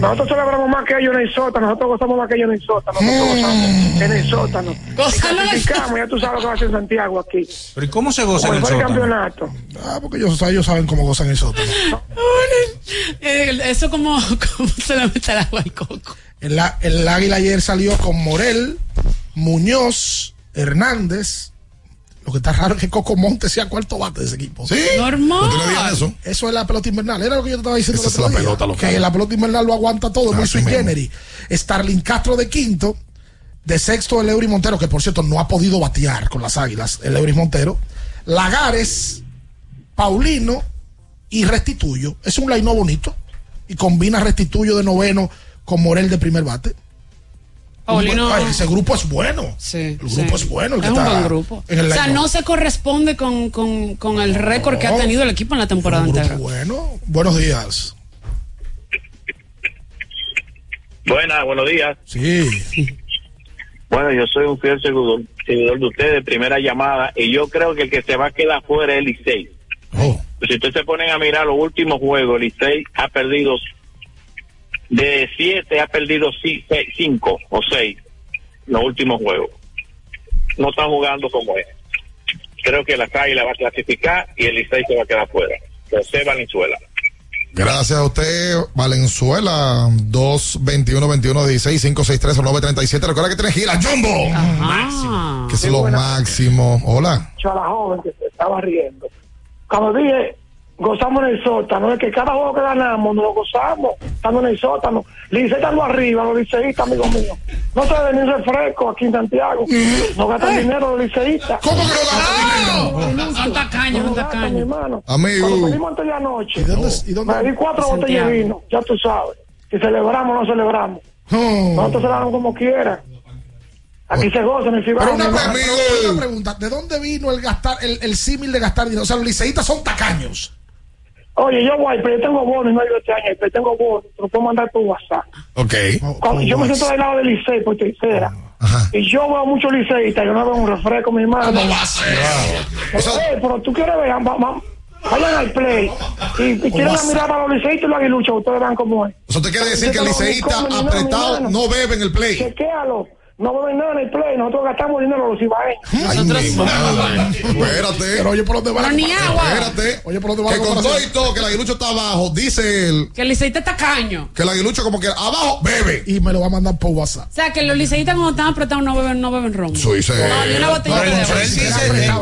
Nosotros celebramos más que ellos en el sótano, nosotros gozamos más que ellos en el sótano, nosotros gozamos en el sótano. Y clasificamos, ya tú sabes lo que va a hacer Santiago aquí. Pero ¿y cómo se goza en el fue el sótano? campeonato. Ah, porque ellos, ellos saben cómo gozan el sótano. Eh, eso como, como se le mete el agua al coco. El, Águila ayer salió con Morel, Muñoz, Hernández. Lo que está raro es que Coco Monte sea cuarto bate de ese equipo. Sí. Normal. ¿Por qué no digan eso? Eso es la pelota invernal. Era lo que yo te estaba diciendo Esa el es otro la día, pelota local. Que la pelota invernal lo aguanta todo, muy Así sui mismo. generis. Starling Castro de quinto. De sexto, el Eury Montero, que por cierto no ha podido batear con las águilas. El Eury Montero. Lagares, Paulino y Restituyo. Es un line bonito. Y combina Restituyo de noveno con Morel de primer bate. Paulino- Ay, ese grupo es bueno. Sí, El grupo sí. es bueno. el que es un está buen grupo. en el o sea, no se corresponde con, con, con el récord que ha tenido el equipo en la temporada entera. Bueno, buenos días. Buenas, buenos días. Sí. Bueno, yo soy un fiel seguidor, seguidor de ustedes, primera llamada, y yo creo que el que se va a quedar fuera es el Licey. Oh. Pues si ustedes se ponen a mirar los últimos juegos, el Licey ha perdido de siete, ha perdido cinco o seis los últimos juegos. No están jugando como es. Creo que la Águila va a clasificar y el Licey se va a quedar fuera. José Valenzuela. Gracias a usted, Valenzuela, 221 21 16 563 937. Recuerda que tienes gira, Jumbo. Ah. Que es lo máximo. Hola. Yo a la joven que se estaba riendo. Cuando dije, gozamos en el sótano, es que cada juego que ganamos nos lo gozamos, estando en el sótano. Licey estando arriba, los liceístas, amigos míos. No se debe ni refresco aquí en Santiago. No gastan dinero los liceístas. ¿Cómo que no gastan dinero? Son tacaños, son tacaños. mi hermano. Amigo. Cuando perdimos antes de anoche, ¿Y dónde, y dónde- me di cuatro Santiago. botellas de vino, ya tú sabes. Si celebramos o no celebramos. Nosotros celebramos como quiera. Aquí se goza en el Pero una, mi hermano. pre- pero una pregunta, ¿de dónde vino el gastar, el, el símil de gastar dinero? O sea, los liceístas son tacaños. Oye, yo voy, pero yo tengo bono y no hay este año, pero tengo bono, te lo puedo mandar por WhatsApp. Ok. Cuando yo me siento del lado del licey por tercera, y yo veo muchos liceístas, yo no veo un refresco, mi hermano. ¿Cómo va a ser? Pero, eh, pero tú quieres ver, va- va- vayan al play y, y quieren mirar a los liceístas y los aguiluchos, ustedes vean cómo es. Eso te quiere decir que el liceísta apretado no bebe en el play. Chequéalo. No beben nada en el play, nosotros gastamos dinero los mi madre. Espérate. Pero oye, ¿por dónde va? Pero ni agua. Espérate. Oye, ¿por dónde va Que con todo y todo, que el aguilucho está abajo, dice él, Que el liceísta es tacaño. que el aguilucho como que abajo bebe. Y me lo va a mandar por WhatsApp. O sea, que los liceístas cuando están apretados no beben, no beben ron. Sí, sí. No, ni una botella de él- pero él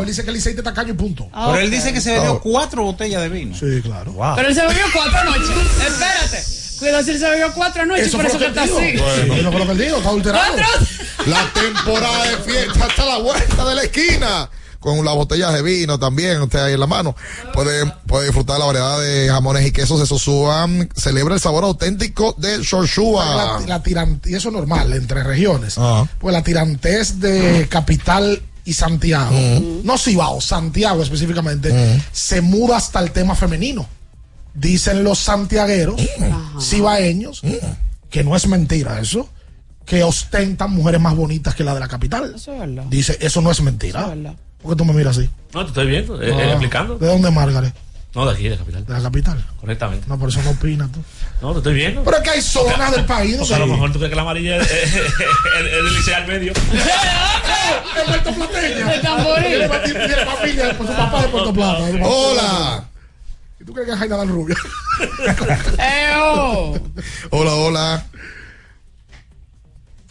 dice- que el liceísta es tacaño y punto. Ah, Pero él dice que se bebió cuatro botellas de vino. Sí, claro. Pero él se bebió cuatro anoche. Espérate. Cuidado si él se bebió cuatro anoche, por eso que está dijo. así. Sí, Eso fue lo que él dijo, está adulterado. ¿Cuatro? La temporada de fiesta está a la vuelta de la esquina. Con las botellas de vino también, usted ahí en la mano. Puede, puede disfrutar la variedad de jamones y quesos de Sosúa. Celebra el sabor auténtico de La, Shoshua. la y eso es normal entre regiones. Ajá. Pues la tirantez de Capital y Santiago, no Cibao, Santiago específicamente, se muda hasta el tema femenino. Dicen los santiagueros, cibaeños, que no es mentira eso, que ostentan mujeres más bonitas que la de la capital. Eso es verdad. Dice, eso no es mentira. Eso es verdad. ¿Por qué tú me miras así? No, te estoy viendo, eh, Ah, eh, explicando. ¿De dónde, Margaret? No, de aquí, de la capital. De la capital. Correctamente. No, por eso no opinas tú. No, te estoy viendo. Pero es que hay zonas del país. Porque a lo mejor tú crees que la amarilla es, es, es- es el liceo al medio. Es Puerto Plateña. El tamboril. Tiene pues su papá de Puerto Plata. Hola. ¿Y tú crees que es Jaina Dan Rubio? ¡Eo! Hola, hola.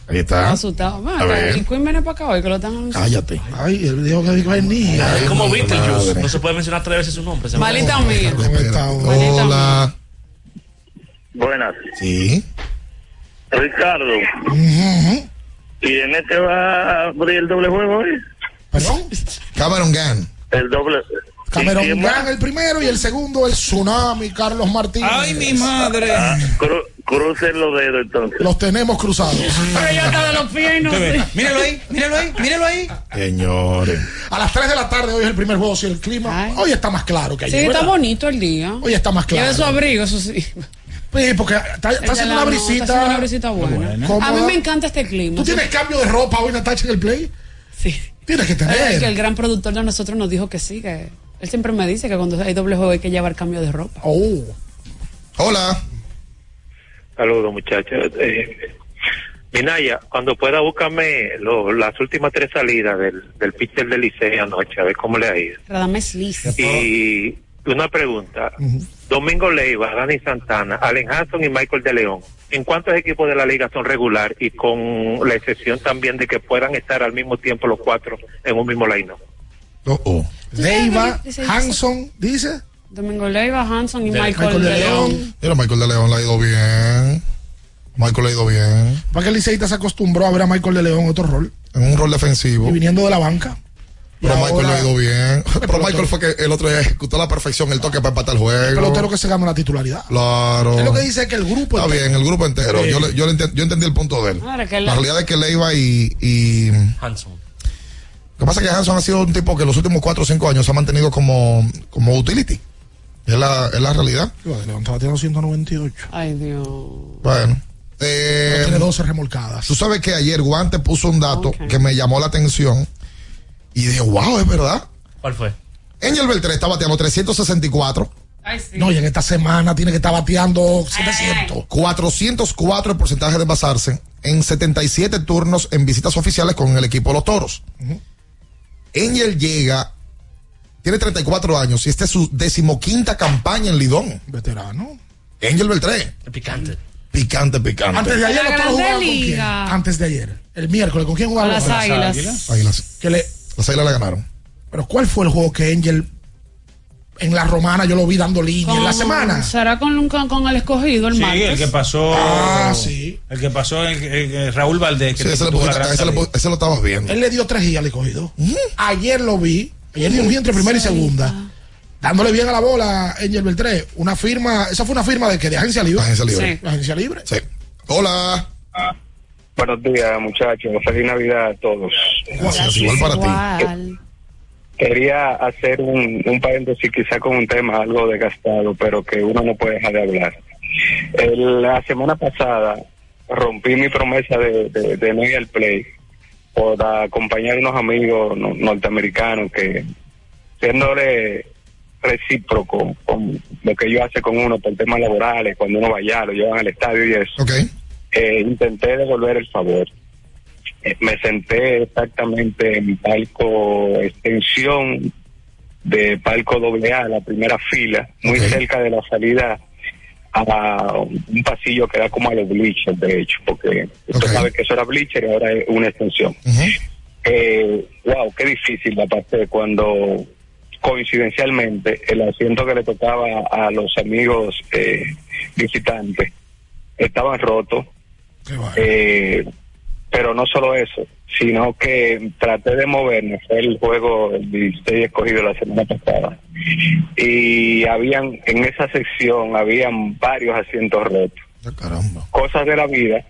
Ahí está. Asustado. Man, A ver. el Queen viene para acá hoy que lo están anunciando. Cállate. Ay, él dijo que venía. Es como Beetlejuice. No se puede mencionar tres veces su nombre. Malita mía. ¿Cómo está? Manita Hola. Buenas. Sí. Ricardo. ¿Y en este va a abrir el doble juego hoy? ¿Perdón? Cameron Gann. El doble. Cameron ¿Y quién más? Gang el primero y el segundo el Tsunami, Carlos Martínez. Ay, mi madre. Ah, cru- crucen los dedos entonces. Los tenemos cruzados. Pero ya está de los. Míralo ahí, míralo ahí, míralo ahí. Señores. A las 3 de la tarde hoy es el primer juego. Si el clima hoy está más claro que Sí, ayer. está ¿verdad? bonito el día. Hoy está más claro. Lleve su abrigo, eso sí. Sí, porque está, está haciendo una brisita. Está haciendo una brisita buena. A mí me encanta este clima. ¿Tú tienes cambio de ropa hoy, Natacha, en el play? Sí. Tienes que Es que tener. el gran productor de nosotros nos dijo que sí, que él siempre me dice que cuando hay doble juego hay que llevar cambio de ropa. Oh. Hola. Saludos, muchachos. Eh, Minaya, cuando pueda, búscame lo- las últimas tres salidas del, del pitcher del Liceo anoche, a ver cómo le ha ido. Radames Liz. Y una pregunta. Domingo Leiva, Dani Santana, Allen Hanson y Michael de León. ¿En cuántos equipos de la liga son regular y con la excepción también de que puedan estar al mismo tiempo los cuatro en un mismo line? Oh, oh. Leiva, Hanson, dice. Domingo Leiva, Hanson y De- Michael, Michael de León. León. Mira, Michael de León le ha ido bien. Michael le ha ido bien. Para que el liceísta se acostumbró a ver a Michael de León en otro rol. En un rol defensivo. Y viniendo de la banca. Pero Michael le ha ido bien. Pero pelotero. Michael fue que el otro día ejecutó a la perfección el toque para empatar el El juego. pelotero que se gana la titularidad. Claro. Es lo que dice que el grupo Está entero- bien, el grupo entero. Sí. Yo, le- yo, yo entendí el punto de él. La- realidad es que Leiva y, y. Hanson. Lo que pasa es que Hanson ha sido un tipo que en los últimos 4 o 5 años se ha mantenido como, como utility. Es la, es la realidad. Estaba tirando 198. Ay, Dios. Bueno. Eh, tiene 12 remolcadas. Tú sabes que ayer Guante puso un dato que me llamó la atención y dije, wow, es verdad. ¿Cuál fue? Angel Beltré está bateando 364, Ay, sí. No, y en esta semana tiene que estar bateando 700. 404 el porcentaje de basarse en 77 turnos en visitas oficiales con el equipo de los Toros. Angel llega, tiene 34 años y esta es su decimoquinta campaña en Lidón. Veterano. Angel Beltré. Picante. Picante, picante. Antes de ayer La Grande jugaban con quién. Antes de ayer. El miércoles, ¿con quién Con jugaban? las los águilas. Águilas. Que le, Las águilas le ganaron. pero ¿cuál fue el juego que Angel en la romana yo lo vi dando línea en la semana? ¿Será con, con, con el escogido el Sí, martes? el que pasó. Ah, sí. El que pasó, el, el- el Raúl Valdés. Que Sí, ese, le la le lo estabas viendo. Él le dio tres guías al escogido. Ayer lo vi. Ayer dio un hit entre primera y segunda. Dándole bien a la bola Angel Beltré. Una firma, esa fue una firma de que de agencia libre. Agencia libre. Sí. La agencia libre. Sí. Hola. Buenos días, muchachos. Feliz Navidad a todos. Gracias, igual para ti. Igual. Quería hacer un, un paréntesis quizá con un tema algo desgastado, pero que uno no puede dejar de hablar. El- la semana pasada rompí mi promesa de, de, de no ir al play por acompañar a unos amigos no- norteamericanos que, siéndole recíproco con lo que yo hace con uno por temas laborales, cuando uno vaya, lo llevan al estadio y eso, Ok. eh, intenté devolver el favor. Me senté exactamente en palco extensión de palco doble A, la primera fila, muy cerca de la salida a un pasillo que da como a los bleachers, de hecho, porque usted Ok. sabe que eso era bleacher y ahora es una extensión. Ujú. Eh, wow, qué difícil la pasé cuando coincidencialmente el asiento que le tocaba a los amigos eh, visitantes estaban rotos. Eh, pero no solo eso, sino que traté de moverme, fue el juego del 16 escogido la semana pasada. Y habían, en esa sección, habían varios asientos rotos. Ah, caramba. Cosas de la vida,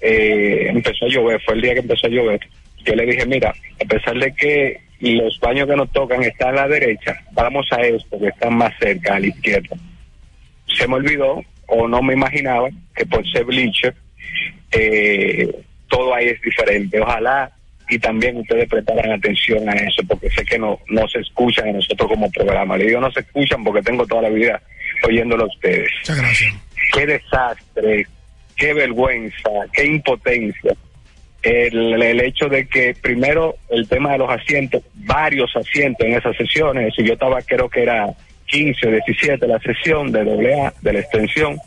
eh, empezó a llover, fue el día que empezó a llover. Yo le dije, mira, a pesar de que los baños que nos tocan están a la derecha, vamos a esto que están más cerca, a la izquierda. Se me olvidó o no me imaginaba que por ser bleacher, eh, todo ahí es diferente. Ojalá y también ustedes prestaran atención a eso, porque sé que no, no se escuchan a nosotros como programa. Le digo no se escuchan porque tengo toda la vida oyéndolo a ustedes. Muchas gracias. Qué desastre, qué vergüenza, qué impotencia. El, el hecho de que primero el tema de los asientos, varios asientos en esas sesiones, si yo estaba creo que era 15 o 17 la sesión de doble A, de la extensión,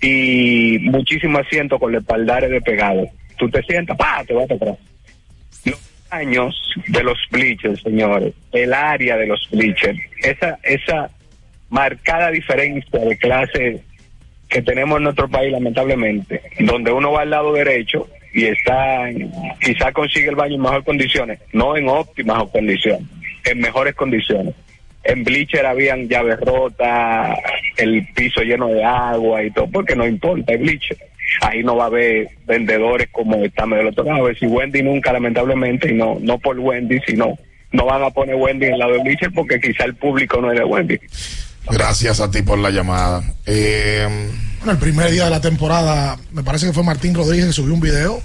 y muchísimos asientos con los espaldares despegados. Tú te sientas, pa, te vas atrás. Los años de los bleachers, señores, el área de los bleachers, esa, esa marcada diferencia de clase que tenemos en nuestro país, lamentablemente, donde uno va al lado derecho y está, quizá consigue el baño en mejores condiciones, no en óptimas condiciones, en mejores condiciones. En bleacher habían llaves rotas, el piso lleno de agua y todo, porque no importa el bleacher. Ahí no va a haber vendedores como estamos del otro lado. A ver si Wendy nunca, lamentablemente, y no, no por Wendy, sino no van a poner Wendy en el lado de bleacher porque quizá el público no es de Wendy. Gracias a ti por la llamada. Eh, Bueno, el primer día de la temporada, me parece que fue Martín Rodríguez que subió un video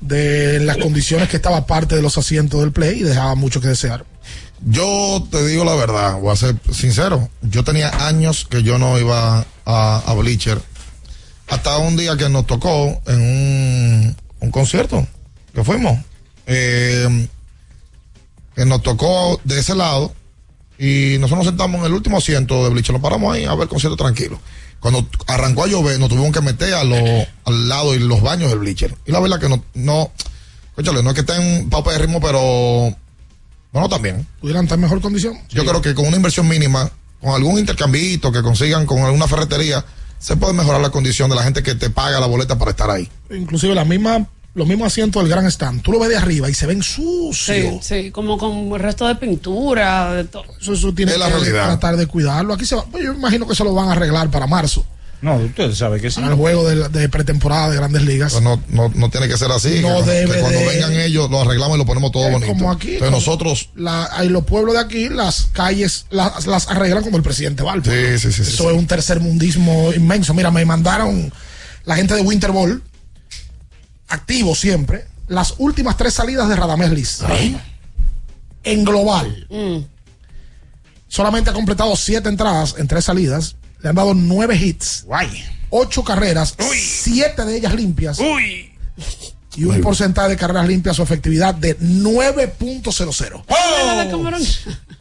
de las condiciones que estaba parte de los asientos del play y dejaba mucho que desear. Yo te digo la verdad, voy a ser sincero. Yo tenía años que yo no iba a, a Bleacher. Hasta un día que nos tocó en un, un concierto que fuimos. eh, que nos tocó de ese lado. Y nosotros nos sentamos en el último asiento de Bleacher. Nos paramos ahí a ver el concierto tranquilo. Cuando arrancó a llover, nos tuvimos que meter a lo, al lado y los baños del Bleacher. Y la verdad que no, no, escúchale, no es que estén de ritmo, pero bueno, también. ¿Pudieran estar en mejor condición? Yo creo que con una inversión mínima, con algún intercambito que consigan con alguna ferretería, se puede mejorar la condición de la gente que te paga la boleta para estar ahí. Inclusive la misma, los mismos asientos del gran stand. Tú lo ves de arriba y se ven Sí, sucios. sí, como con el resto de pintura, de todo. Eso, eso tiene Es la que realidad. tratar de cuidarlo. Aquí se va, pues yo imagino que se lo van a arreglar para marzo. No, usted sabe que sí. El juego de, de pretemporada de grandes ligas. Pues no, no, no tiene que ser así. No que, debe que cuando de- vengan ellos lo arreglamos y lo ponemos todo Es bonito. como aquí, Entonces nosotros, La, hay los pueblos de aquí, las calles las, las arreglan como el presidente Valpo. Sí, sí, sí, Eso sí. es un tercer mundismo inmenso. Mira, me mandaron la gente de Winter Ball, activo siempre, las últimas tres salidas de Radamés Liz. En global. Solamente ha completado siete entradas en tres salidas. Le han dado nueve hits. Ocho carreras, siete de ellas limpias. Y un porcentaje de carreras limpias, su efectividad de 9.00.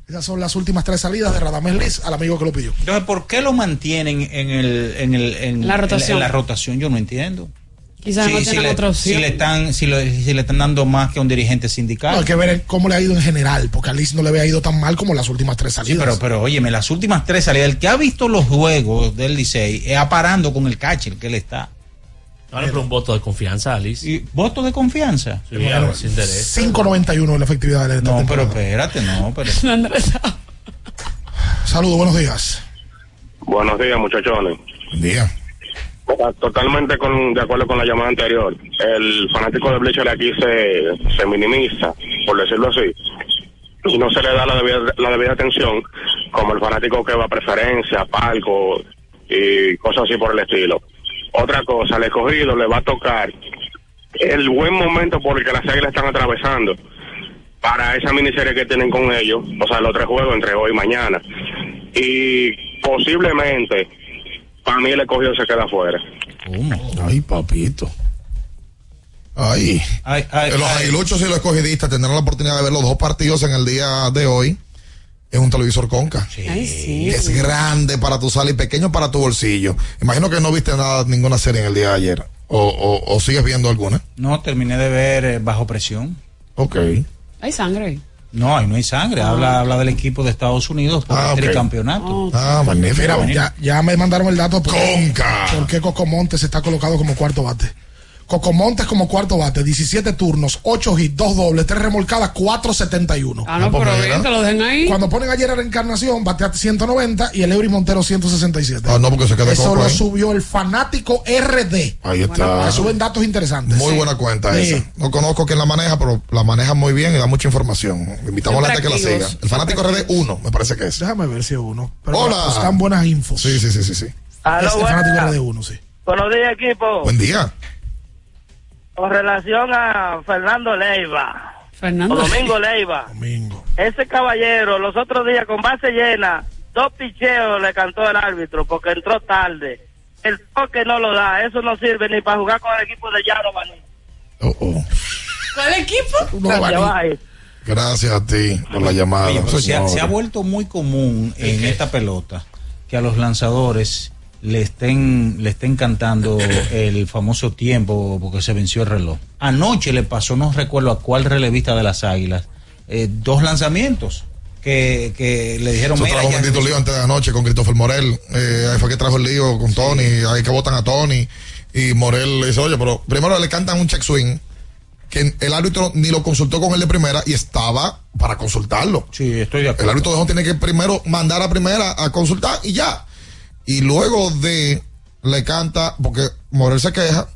Esas son las últimas tres salidas de Radamés Liz al amigo que lo pidió. Entonces, ¿por qué lo mantienen en, el, en, el, en, La rotación. en la rotación? Yo no entiendo. Quizás no tienen le, otra opción. si le están, si, lo- si le están dando más que a un dirigente sindical. No, hay que ver cómo le ha ido en general, porque a Liz no le había ido tan mal como las últimas tres Sí, salidas. pero, pero óyeme, las últimas tres salidas, el que ha visto los juegos del Licey es aparando con el catcher que él está. Ahora, pero un voto de confianza, Alice. ¿Y voto de confianza? Sí, interés. 5.91 la efectividad de esta No, pero temporada. espérate, no, pero... Saludos, buenos días. Buenos días, muchachones. Buen día. Totalmente con, de acuerdo con la llamada anterior. El fanático de Bleacher aquí se, se minimiza, por decirlo así, y no se le da la debida, la debida atención como el fanático que va a preferencia, palco y cosas así por el estilo. Otra cosa, al escogido le va a tocar el buen momento por el que las águilas están atravesando para esa miniserie que tienen con ellos, o sea, los tres juegos entre hoy y mañana. Y posiblemente, para mí el escogido se queda afuera. Ay, papito. Ay. Ay, ay, los aguiluchos y los escogidistas tendrán la oportunidad de ver los dos partidos en el día de hoy en un televisor Conca. Ay, sí. Es grande para tu sala y pequeño para tu bolsillo. Imagino que no viste nada, ninguna serie en el día de ayer. O, o, o sigues viendo alguna. No, terminé de ver eh, Bajo Presión. Ok. Hay sangre ahí. No, ahí no hay sangre. Habla, habla del equipo de Estados Unidos por Ah, el ok. tricampeonato. Ah, magnífico. Mira, ya, ya me mandaron el dato por, Conca. por qué Coco Montes está colocado como cuarto bate. Coco Montes como cuarto bate, 17 turnos, 8 hits, 2 dobles, 3 remolcadas, 471. Ah, no, pero bien, que lo dejen ahí. Cuando ponen ayer a la encarnación, batea 190 y el Eury Montero 167. Ah, no, porque se queda Eso lo subió el fanático RD. Ahí está. Que suben datos interesantes. Muy buena cuenta Sí. esa. No conozco quién la maneja, pero la maneja muy bien y da mucha información. Invitamos a la gente que la siga. El fanático RD 1, me parece que es. Déjame ver si es uno. Pero Hola. Están buenas infos. Sí, sí, sí, sí, sí. Este fanático. RD 1, sí. Buenos días, equipo. Buen día. Con relación a Fernando Leiva. Fernando. O Domingo Leiva. Ese caballero, los otros días con base llena, dos picheos le cantó el árbitro porque entró tarde. El toque no lo da. Eso no sirve ni para jugar con el equipo de Yaro Baní. ¿Cuál equipo? Gracias, bye. Gracias a ti por la llamada. Oye, pero se, ha, señores. se ha vuelto muy común en esta pelota que a los lanzadores le estén, le estén cantando el famoso tiempo porque se venció el reloj. Anoche le pasó, no recuerdo a cuál relevista de las águilas, eh, dos lanzamientos que, que le dijeron Eso trajo un bendito lío antes de la noche con Christopher Morel. Eh, ahí fue que trajo el lío con Tony. Ahí que votan a Tony. Y Morel le dice, oye, pero primero le cantan un check swing que el árbitro ni lo consultó con él de primera y estaba para consultarlo. Sí, estoy de El acuerdo. árbitro de tiene que primero mandar a primera a consultar y ya. Y luego de le canta, porque Morel se queja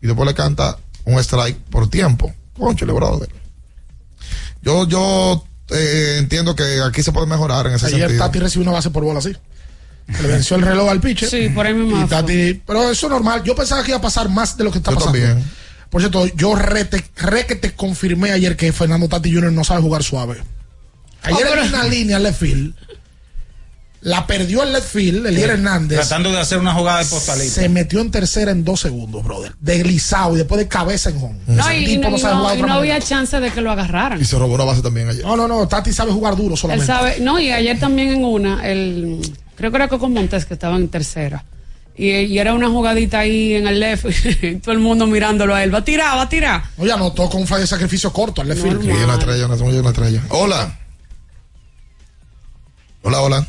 y después le canta un strike por tiempo. Conchale, brother. Yo, yo eh, entiendo que aquí se puede mejorar en ese Ayer sentido. Tati recibió una base por bola así. Le venció el reloj al pitcher. Sí, por ahí mismo Y. Tati, pero eso es normal. Yo pensaba que iba a pasar más de lo que está Yo pasando. también. Por cierto, yo re, te, re que te confirmé ayer que Fernando Tati Jr. no sabe jugar suave. Ayer Oh, pero- en una línea field. La perdió el left field, Elier Hernández. Tratando de hacer una jugada de postalita. Se metió en tercera en dos segundos, brother. Deslizado y después de cabeza en home. No, y, tipo y no, no y sabe no- jugar de y otra no había chance de que lo agarraran. Y se robó una base también ayer. No, no, no. Tati sabe jugar duro Él solamente. sabe, no, y ayer también en una, el, creo que era Coco Montes que estaba en tercera. Y, y era una jugadita ahí en el left, todo el mundo mirándolo a él. Va a tirar, va a tirar. Oye, anotó con un fly de sacrificio corto al left field. Sí, una estrella, una estrella. Hola. Hola, hola.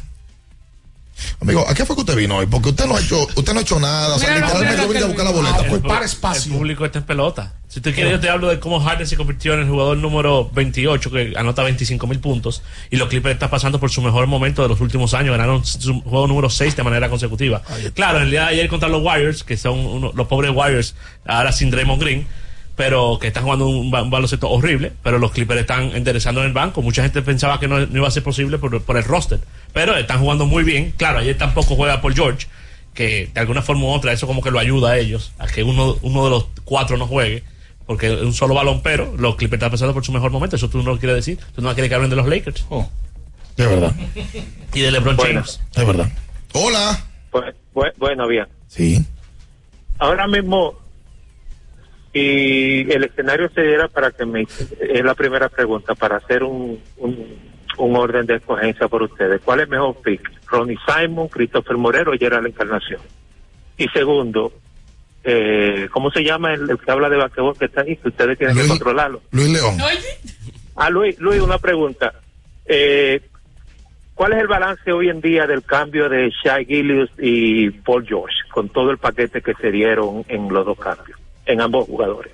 Amigo, ¿a qué fue que usted vino hoy? Porque usted no ha hecho, usted no ha hecho nada. O sea, Mira, literalmente yo vine a buscar la boleta. ocupar El espacio. público está en pelota. Si usted quiere, yo te hablo de cómo Harden se convirtió en el jugador número 28, que anota 25 mil puntos. Y los Clippers están pasando por su mejor momento de los últimos años. Ganaron su juego número 6 de manera consecutiva. Claro, en el día de ayer contra los Warriors, que son uno- los pobres Warriors, ahora sin Draymond Green, pero que están jugando un, ba- un baloncesto horrible. Pero los Clippers están enderezando en el banco. Mucha gente pensaba que no, no iba a ser posible por, por el roster. Pero están jugando muy bien. Claro, ayer tampoco juega por George que de alguna forma u otra eso como que lo ayuda a ellos a que uno, uno de los cuatro no juegue porque es un solo balón pero los Clippers están pasando por su mejor momento eso tú no lo quieres decir tú no quieres que hablen de los Lakers De verdad. y de LeBron Bueno. James Es verdad. Hola. Pues, bueno, bien. Sí. Ahora mismo, y el escenario se diera para que me. Es la primera pregunta, para hacer un, un, un orden de escogencia por ustedes. ¿Cuál es mejor pick? ¿Ronnie Simon, Christopher Morero o Gerald Encarnación? Y segundo, eh, ¿cómo se llama el, el que habla de basquetbol que está ahí? Que ustedes tienen que controlarlo. Luis León. Ah, Luis, Luis, una pregunta. Eh, ¿Cuál es el balance hoy en día del cambio de Shai Gillius y Paul George con todo el paquete que se dieron en los dos cambios, en ambos jugadores?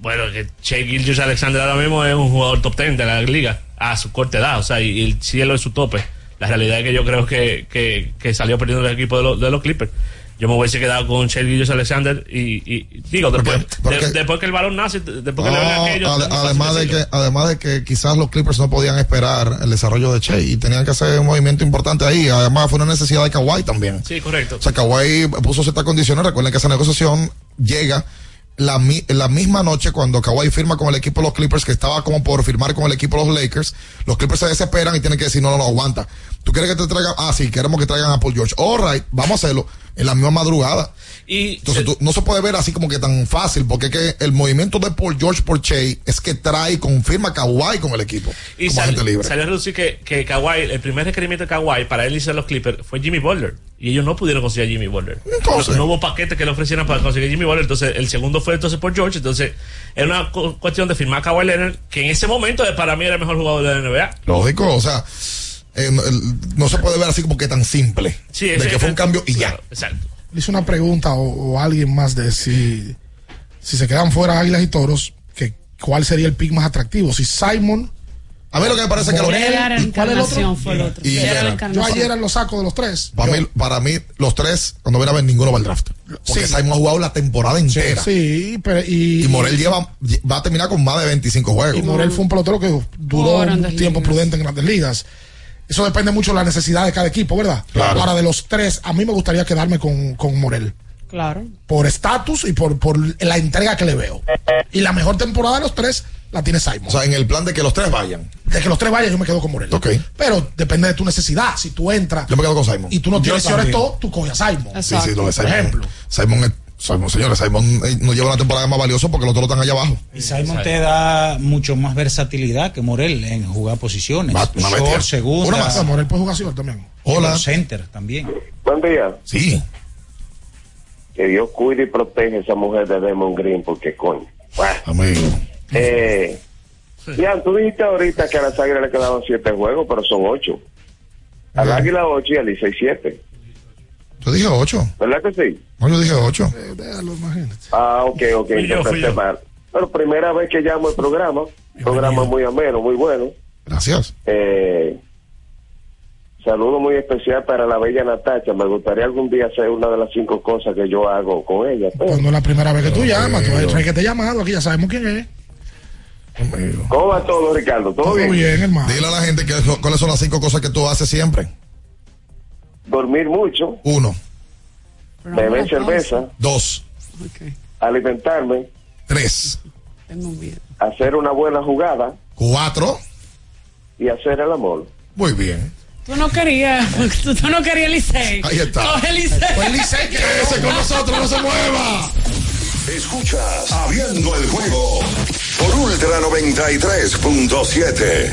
bueno que Shea Gilgeous Alexander ahora mismo es un jugador top 10 de la liga a su corta edad o sea y, el cielo es su tope la realidad es que yo creo que, que, salió perdiendo el equipo de, de los Clippers yo me hubiese quedado con Gilgeous Alexander y, y digo después, porque- de- después que el balón nace después que le ven aquello además, de que, además de que quizás los Clippers no podían esperar el desarrollo de Che y tenían que hacer un movimiento importante ahí. Además, fue una necesidad de Kawhi también. sí correcto O sea, Kawhi puso ciertas condiciones. Recuerden que esa negociación llega la, la misma noche cuando Kawhi firma con el equipo de los Clippers, que estaba como por firmar con el equipo de los Lakers. Los Clippers se desesperan y tienen que decir, no, no, no, aguanta. ¿Tú quieres que te traigan? Ah, sí, queremos que traigan a Paul George. All right, vamos a hacerlo en la misma madrugada. y Entonces, tú- no se puede ver así como que tan fácil, porque es que el movimiento de Paul George por Che es que trae confirma a Kawhi con el equipo. Y como sal- agente libre. salió a reducir que, que Kawhi, el primer requerimiento de Kawhi para él irse a los Clippers fue Jimmy Butler. Y ellos no pudieron conseguir a Jimmy Butler. Entonces. no, no hubo paquete que le ofrecieran para conseguir a Jimmy Butler. Entonces, el segundo fue entonces por George. Entonces, era una cu- cuestión de firmar a Kawhi Leonard, que en ese momento eh, para mí era el mejor jugador de la NBA. Lógico, o sea, eh, no, se puede ver así como que tan simple. Sí, de que fue un cambio y ya. Exacto. Le hice una pregunta o, o alguien más de si, si se quedan fuera Águilas y Toros, que cuál sería el pick más atractivo. Si Simon, A mí lo que me parece que lo- Morel, Gerard ¿y cuál es el otro? Encarnación fue el otro. Y Gerard Gerard. Yo ayer lo saco de los tres. para, Yo- mí, para mí, los tres, cuando viene a ver, ninguno va al draft. Porque Sí. Simon ha jugado la temporada entera. Sí, pero y, Y Morel lleva, va a terminar con más de 25 juegos. y Morel fue un pelotero que duró un tiempo Ligas. prudente en grandes ligas. Eso depende mucho de la necesidad de cada equipo, ¿verdad? Claro. Ahora, de los tres, a mí me gustaría quedarme con, con Morel. Claro. Por estatus y por, por la entrega que le veo. Y la mejor temporada de los tres la tiene Simon. O sea, en el plan de que los tres vayan. de que los tres vayan, yo me quedo con Morel. Ok. Pero depende de tu necesidad. Si tú entras Yo me quedo con Simon. y tú no Yo tienes todo, tú coges a Simon. Sí, sí, lo de Por Simon. ejemplo. Simon, es- Simon, señores, Simon eh, no lleva una temporada más valiosa porque los otros están allá abajo. Y Simon te da mucho más versatilidad que Morel en jugar posiciones. Va- una bestia. Short, segunda. Una más. Morel puede jugar señor también. Hola. Center también. Buen día. Sí. Que Dios cuide y protege a esa mujer de Demon Green, porque coño. Bueno, Amigo. eh, Ya, tú dijiste ahorita que a las águilas le quedaban siete juegos, pero son ocho. Al águila ocho y al Licey siete. Yo dije ocho. ¿Verdad que sí? No, yo dije ocho. Déjalo, imagínate. Ah, ok, ok. Fui yo, fui yo. mal. Pero primera vez que llamo el programa. Programa muy ameno, muy bueno. Gracias. Eh, saludo muy especial para la bella Natacha. Me gustaría algún día hacer una de las cinco cosas que yo hago con ella. pero- Cuando es la primera vez que tú llamas, tú sabes que te he llamado, aquí ya sabemos quién es. ¿Cómo va todo, Ricardo? ¿Todo, bien? hermano. Dile a la gente que, cuáles son las cinco cosas que tú haces siempre. Dormir mucho, Uno, beber cerveza, dos, alimentarme, tres, Tengo miedo. hacer una buena jugada cuatro. y hacer el amor. Muy bien. Tú no querías, tú, tú no querías Licey. Ahí está. Coge Licey. Pues Licey, quédese con nosotros, no se mueva. Escuchas Abriendo el juego por Ultra 93.7.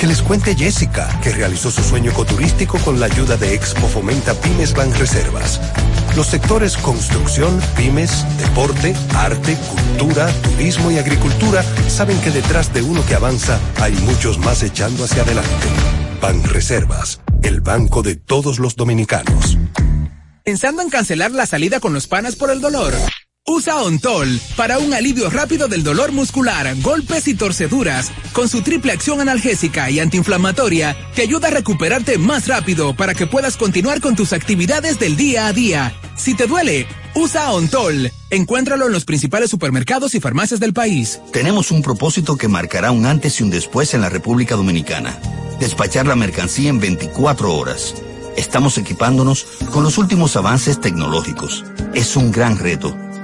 Que les cuente Jessica, que realizó su sueño ecoturístico con la ayuda de Expo Fomenta Pymes Banreservas. Los sectores construcción, pymes, deporte, arte, cultura, turismo y agricultura saben que detrás de uno que avanza hay muchos más echando hacia adelante. Banreservas, el banco de todos los dominicanos. ¿Pensando en cancelar la salida con los panas por el dolor? Usa Ontol para un alivio rápido del dolor muscular, golpes y torceduras. Con su triple acción analgésica y antiinflamatoria, te ayuda a recuperarte más rápido para que puedas continuar con tus actividades del día a día. Si te duele, usa Ontol. Encuéntralo en los principales supermercados y farmacias del país. Tenemos un propósito que marcará un antes y un después en la República Dominicana. Despachar la mercancía en 24 horas. Estamos equipándonos con los últimos avances tecnológicos. Es un gran reto,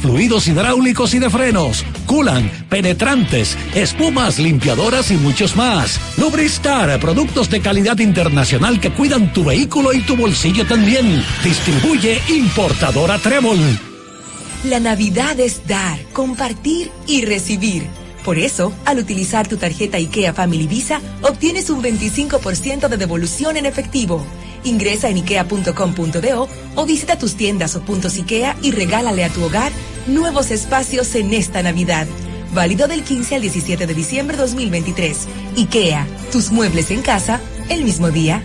fluidos hidráulicos y de frenos, culan, penetrantes, espumas, limpiadoras y muchos más. Lubristar, productos de calidad internacional que cuidan tu vehículo y tu bolsillo también. Distribuye importadora Trébol. La Navidad es dar, compartir y recibir. Por eso, al utilizar tu tarjeta IKEA Family Visa, obtienes un 25% de devolución en efectivo. Ingresa en ikea.com.do o visita tus tiendas o puntos IKEA y regálale a tu hogar nuevos espacios en esta Navidad. Válido del 15 al 17 de diciembre 2023. IKEA, tus muebles en casa, el mismo día.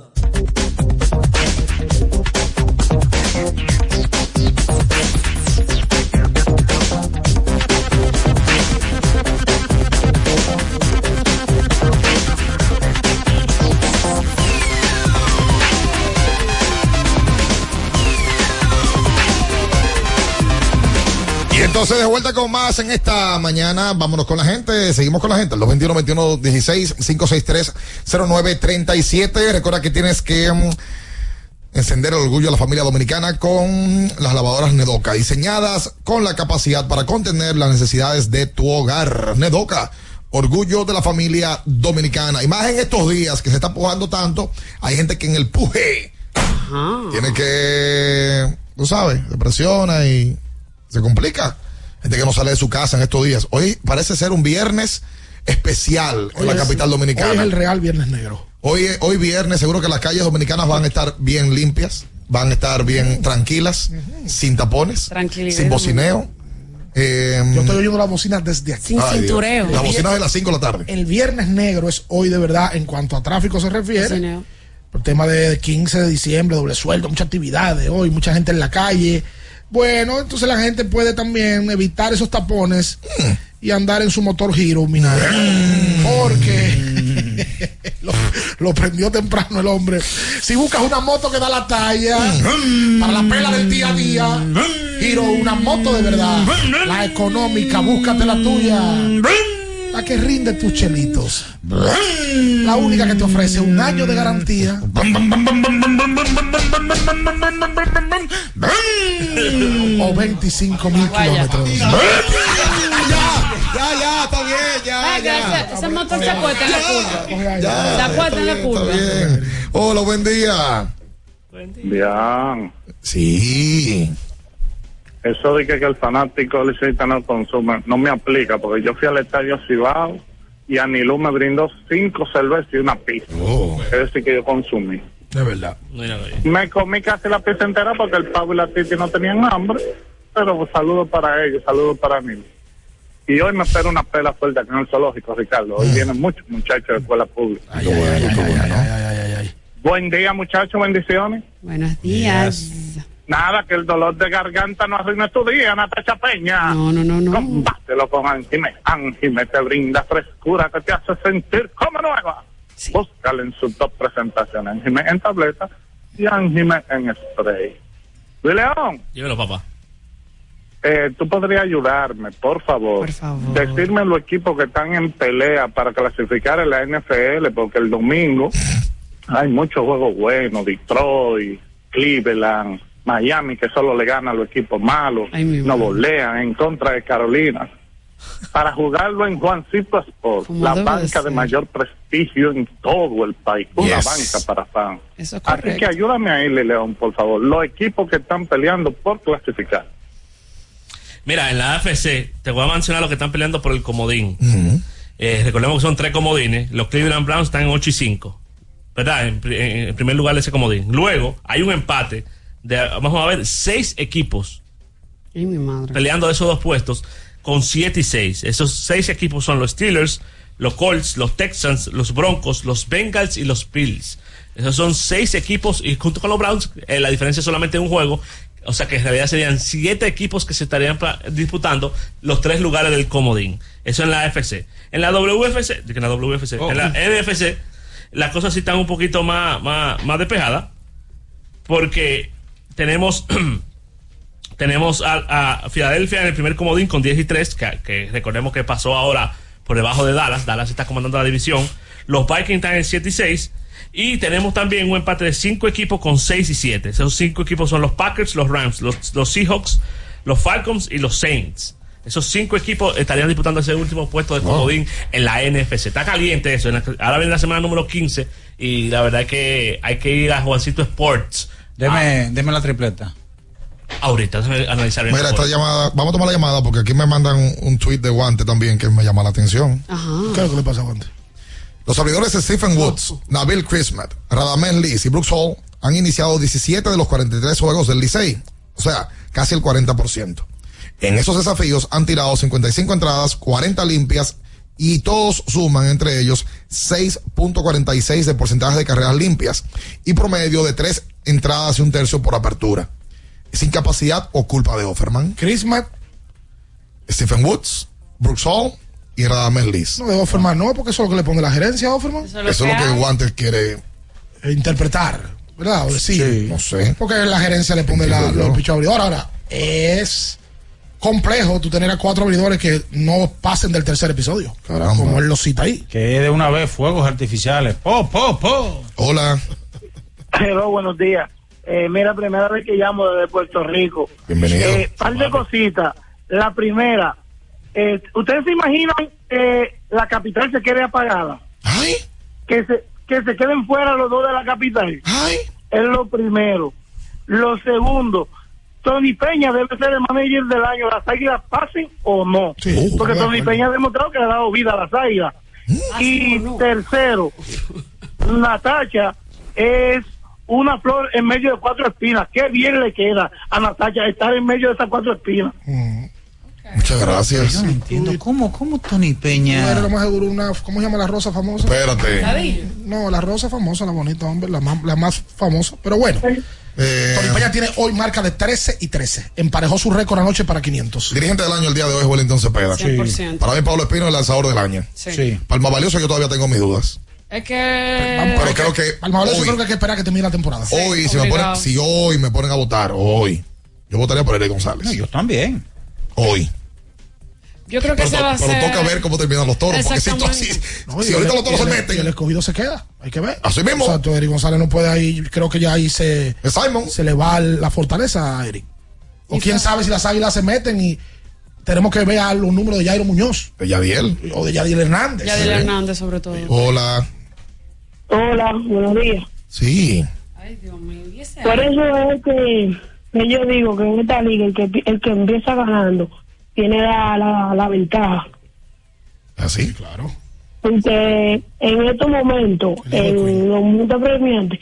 Entonces de vuelta con más en esta mañana, vámonos con la gente, seguimos con la gente, los 21 21 16 563 09 37. Recuerda que tienes que mm, encender el orgullo de la familia dominicana con las lavadoras Nedoca, diseñadas con la capacidad para contener las necesidades de tu hogar. Nedoca, orgullo de la familia dominicana. Y más en estos días que se está pujando tanto, hay gente que en el puje tiene que, tú sabes, se presiona y se complica. Gente que no sale de su casa en estos días. Hoy parece ser un viernes especial en la es- capital dominicana. Hoy es el real viernes negro. Hoy, hoy viernes, seguro que las calles dominicanas van a estar bien limpias, van a estar bien tranquilas, sin tapones, sin bocineo. Eh, Yo estoy oyendo la bocina desde aquí. Sin Ay, Dios. cintureo. La bocina de las 5 de la tarde. El viernes negro es hoy de verdad en cuanto a tráfico se refiere. Bocineo. Por tema de 15 de diciembre, doble sueldo, muchas actividades hoy, mucha gente en la calle. Bueno, entonces la gente puede también evitar esos tapones y andar en su motor giro, mina. Porque lo, lo prendió temprano el hombre. Si buscas una moto que da la talla para la pela del día a día, giro una moto de verdad, la económica, búscate la tuya. La que rinde tus chelitos. La única que te ofrece un año de garantía. O 25 mil kilómetros. Ya, ya, está bien, ya, Ay, que ese, motor se acuesta en la curva. Ya, Se acuesta en la está curva. bien. Hola, buen día. Bien. Sí. Eso de que, que el fanático licita no consume, no me aplica, porque yo fui al estadio Cibao y Anilú me brindó cinco cervezas y una pizza. Es decir, que yo consumí. De verdad. Me comí casi la pizza entera porque el pavo y la titi no tenían hambre, pero pues, saludos para ellos, saludos para mí. Y hoy me espera una pela fuerte aquí en el zoológico, Ricardo. Hoy vienen muchos muchachos de escuela pública. Buen día, muchachos, bendiciones. Buenos días. Nada, que el dolor de garganta no arruine tu día, Natacha Peña. No, no, no, no. Combátelo con Angime. Angime te brinda frescura que te hace sentir como nueva. Búscalo en su top presentación. Ángime en tableta y Ángime en spray. Luis León, Dímelo, papá. eh, tú podrías ayudarme, por favor. Decirme los equipos que están en pelea para clasificar en la NFL, porque el domingo hay muchos juegos buenos. Detroit, Cleveland, Miami, que solo le gana a los equipos malos. Nuevo Orleans en contra de Carolina. Para jugarlo en Juancito Sport, Como la banca de mayor prestigio en todo el país. Una Yes. banca para fans. Eso es Así que ayúdame ahí, León, por favor. Los equipos que están peleando por clasificar. Mira, en la AFC, te voy a mencionar los que están peleando por el comodín. Eh, recordemos que son tres comodines. Los Cleveland Browns están en 8 y 5. ¿Verdad? En- en primer lugar ese comodín. Luego hay un empate de, vamos a ver, seis equipos Y mi madre. peleando esos dos puestos con 7 y 6. Esos seis equipos son los Steelers, los Colts, los Texans, los Broncos, los Bengals y los Bills. Esos son seis equipos y junto con los Browns eh, la diferencia es solamente un juego. O sea que en realidad serían siete equipos que se estarían disputando los tres lugares del comodín. Eso en la AFC. En la WFC, en la WFC, en la NFC, las cosas sí están un poquito más, más, más despejadas. Porque tenemos tenemos a, a Filadelfia en el primer comodín con 10 y 3, que, que recordemos que pasó ahora por debajo de Dallas. Dallas está comandando la división. Los Vikings están en 7 y 6. Y tenemos también un empate de 5 equipos con 6 y 7. Esos 5 equipos son los Packers, los Rams, los, los Seahawks, los Falcons y los Saints. Esos cinco equipos estarían disputando ese último puesto de comodín en la NFC. Está caliente eso. Ahora viene la semana número 15 y la verdad es que hay que ir a Juancito Sports. Deme, deme la tripleta. Ahorita, analizar. Mira, esta llamada, vamos a tomar la llamada porque aquí me mandan un, un tweet de Guante también que me llama la atención. ¿Qué es lo que le pasa a Guante? Los abridores de Stephen Woods, Nabil Christmas, Radamés Liz y Brooks Hall han iniciado 17 de los 43 juegos del Licey, o sea, casi el 40%. En esos desafíos han tirado 55 entradas, 40 limpias y todos suman entre ellos 6.46 de porcentaje de carreras limpias y promedio de 3 entradas y un tercio por apertura. ¿Es incapacidad o culpa de Offerman? Christmas. Stephen Woods, Brooks Hall y Radamés Liz. No, de Offerman no, porque eso es lo que le pone la gerencia a Offerman. Eso es lo que Guantes quiere interpretar, ¿verdad? O decir. No sé. Porque la gerencia le pone la, los pichos abridores. Ahora, es complejo tú tener a cuatro abridores que no pasen del tercer episodio. Como él lo cita ahí. Que de una vez fuegos artificiales. Po, po, po. Hola. Hello, buenos días. Eh, mira, primera vez que llamo desde Puerto Rico. Bienvenido. Eh, par de cositas. La primera, eh, ¿ustedes se imaginan que la capital se quede apagada? Que se, que se queden fuera los dos de la capital. Es lo primero. Lo segundo, Tony Peña debe ser el manager del año. ¿Las águilas pasen o no? Porque Tony Peña ha demostrado que le ha dado vida a las águilas. Y tercero, Natacha es una flor en medio de cuatro espinas. Qué bien le queda a Natacha estar en medio de esas cuatro espinas. Muchas gracias. Yo no entiendo cómo, cómo Tony No Peña. era lo más seguro una. ¿Cómo se llama la rosa famosa? Espérate. No, la rosa famosa, la bonita, hombre, la más, la más famosa. Pero bueno. Eh, Tony Peña tiene hoy marca de 13 y 13. Emparejó su récord anoche para 500. Dirigente del año el día de hoy es Wellington Cepeda. 100%. Para mí, Pablo Espino es el lanzador del año. Sí. Para el más valioso, yo todavía tengo mis dudas. Es que. Pero creo que. Hoy, creo que hay que esperar que termine la temporada. hoy, si, me ponen, si hoy me ponen a votar, hoy, yo votaría por Eric González. yo también. Hoy. Yo creo que Pero, se va a pero toca ver cómo terminan los toros. Porque si, si, No, si ahorita el- los toros se el- meten. y el escogido se queda. Hay que ver. Así mismo. Exacto, Eric González no puede ahí. Creo que ya ahí se. Se le va la fortaleza a Eric. O quién sabe si las águilas se meten y tenemos que ver a los números de Jairo Muñoz. De Yadiel. O de Yadiel Hernández. Yadiel Hernández, sobre todo. Hola. Hola, buenos días. Sí. Ay, Dios mío. ¿y ese Por eso es que, que yo digo que en esta liga el que, el que empieza ganando tiene la, la, la ventaja. Así, claro. Porque en estos momentos, en los momentos premiantes,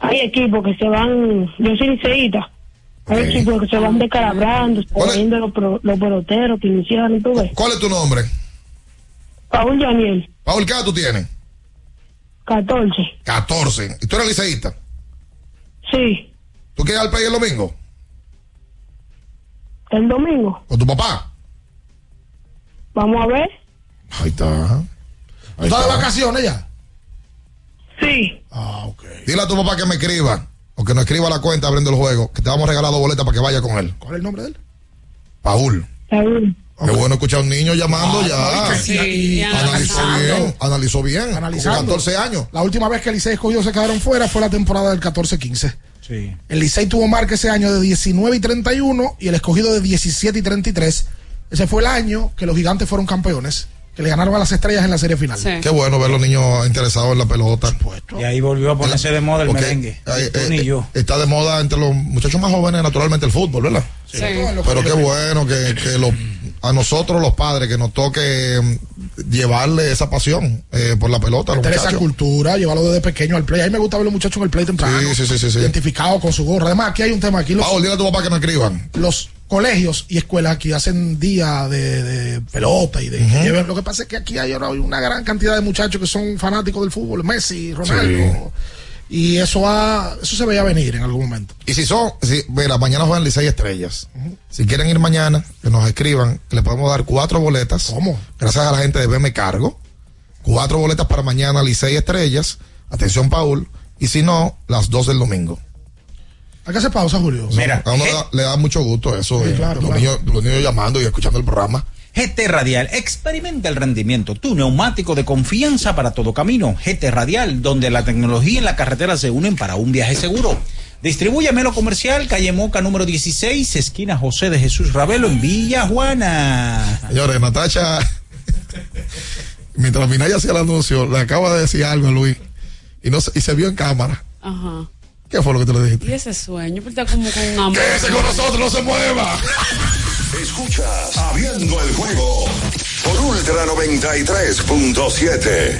hay equipos que se van, yo soy liceísta, hay equipos que se van descalabrando, poniendo los, pro- los peloteros que iniciaron, y tú ves. ¿Cuál es tu nombre? Paul Daniel, Paul, ¿qué edad tú tienes? 14. 14. ¿Y tú eres liceísta? Sí, ¿Tú quieres ir al país el domingo? el domingo. ¿Con tu papá? Vamos a ver. Ahí está. ¿Tú estás de vacaciones ya? Sí. Dile a tu papá que me escriba, o que no escriba la cuenta abriendo el juego, que te vamos a regalar dos boletas para que vaya con él. ¿Cuál es el nombre de él? Paul. Paul. Qué bueno escuchar a un niño llamando Ah, ya. sí, y analizó bien, analizó bien. Analizando. Con 14 años. La última vez que el Licey escogió se quedaron fuera fue la temporada del 14-15. Sí. El Licey tuvo marca ese año de 19 y 31 y el escogido de 17 y 33. Ese fue el año que los gigantes fueron campeones, que le ganaron a las estrellas en la serie final. Qué bueno ver los niños interesados en la pelota. Y ahí volvió a ponerse de moda el Porque, merengue. eh, Tú eh, ni yo. Está de moda entre los muchachos más jóvenes, naturalmente, el fútbol, ¿verdad? Sí. Pero qué bueno que, que lo- a nosotros los padres que nos toque mm, llevarle esa pasión eh, por la pelota los Meter esa cultura, llevarlo desde pequeño al play. A mí me gusta ver los muchachos en el play temprano. Sí, sí, sí, sí, sí. Identificados con su gorra. Además, aquí hay un tema. Aquí los, Paul, dile a tu papá que me escriban. los colegios y escuelas aquí hacen día de, de pelota y de que lleven- Lo que pasa es que aquí hay ahora una gran cantidad de muchachos que son fanáticos del fútbol. Messi, Ronaldo. Y eso va, eso se veía venir en algún momento. Y si son, si, mira, mañana juegan Licey Estrellas. Si quieren ir mañana, que nos escriban, que le podemos dar cuatro boletas. ¿Cómo? Gracias a la gente de BM Cargo. Cuatro boletas para mañana Licey Estrellas. Atención, Paul. Y si no, las dos del domingo. Hay que hacer pausa, Julio. Mira, A uno le, da, le da mucho gusto eso. Sí, claro, los, claro. Niños, los niños llamando y escuchando el programa. GT Radial, experimenta el rendimiento, tu neumático de confianza para todo camino. GT Radial, donde la tecnología y la carretera se unen para un viaje seguro. Distribuye Melo Comercial, calle Moca número 16, esquina José de Jesús Ravelo en Villa Juana. Señores, Natacha, mientras Minaya hacía el anuncio, le acaba de decir algo a Luis y, no y se vio en cámara. Ajá. ¿Qué fue lo que te le dijiste? Y ese sueño, pero está como con un hambre. Quédese con nosotros, no se mueva. Escuchas Abriendo el juego por Ultra 93.7.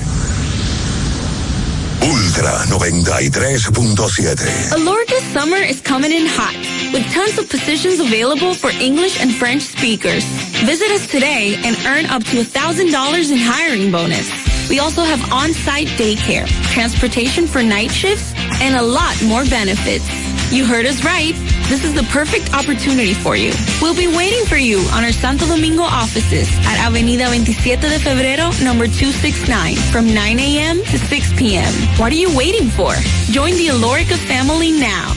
Ultra 93.7. Alorca's summer is coming in hot, with tons of positions available for English and French speakers. Visit us today and earn up to $1,000 in hiring bonus. We also have on-site daycare, transportation for night shifts, and a lot more benefits. You heard us right. This is the perfect opportunity for you. We'll be waiting for you on our Santo Domingo offices at Avenida 27 de Febrero, number 269, from 9 a.m. to 6 p.m. What are you waiting for? Join the Alorica family now.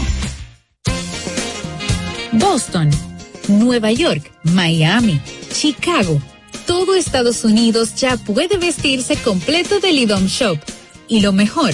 Boston, Nueva York, Miami, Chicago. Todo Estados Unidos ya puede vestirse completo del IDOM Shop. Y lo mejor,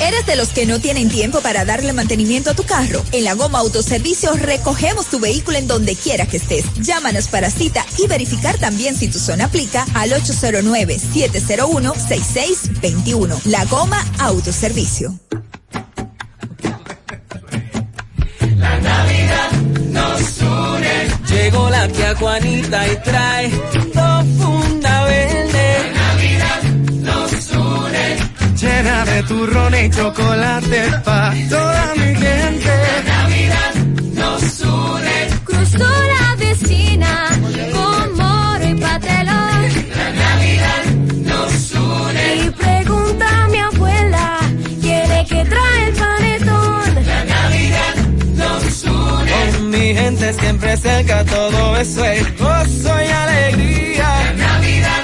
¿Eres de los que no tienen tiempo para darle mantenimiento a tu carro? En la Goma Autoservicio recogemos tu vehículo en donde quiera que estés. Llámanos para cita y verificar también si tu zona aplica al 809-701-6621. La Goma Autoservicio. La Navidad Llegó la tía Juanita y trae Llena de turrón y chocolate pa' toda mi gente. Navidad nos une. Cruzó la vecina con moro y patelón. La Navidad nos une. Y pregunta a mi abuela, ¿quiere que trae el panetón? La Navidad nos une. Con mi gente siempre cerca, todo eso es gozo y alegría. La Navidad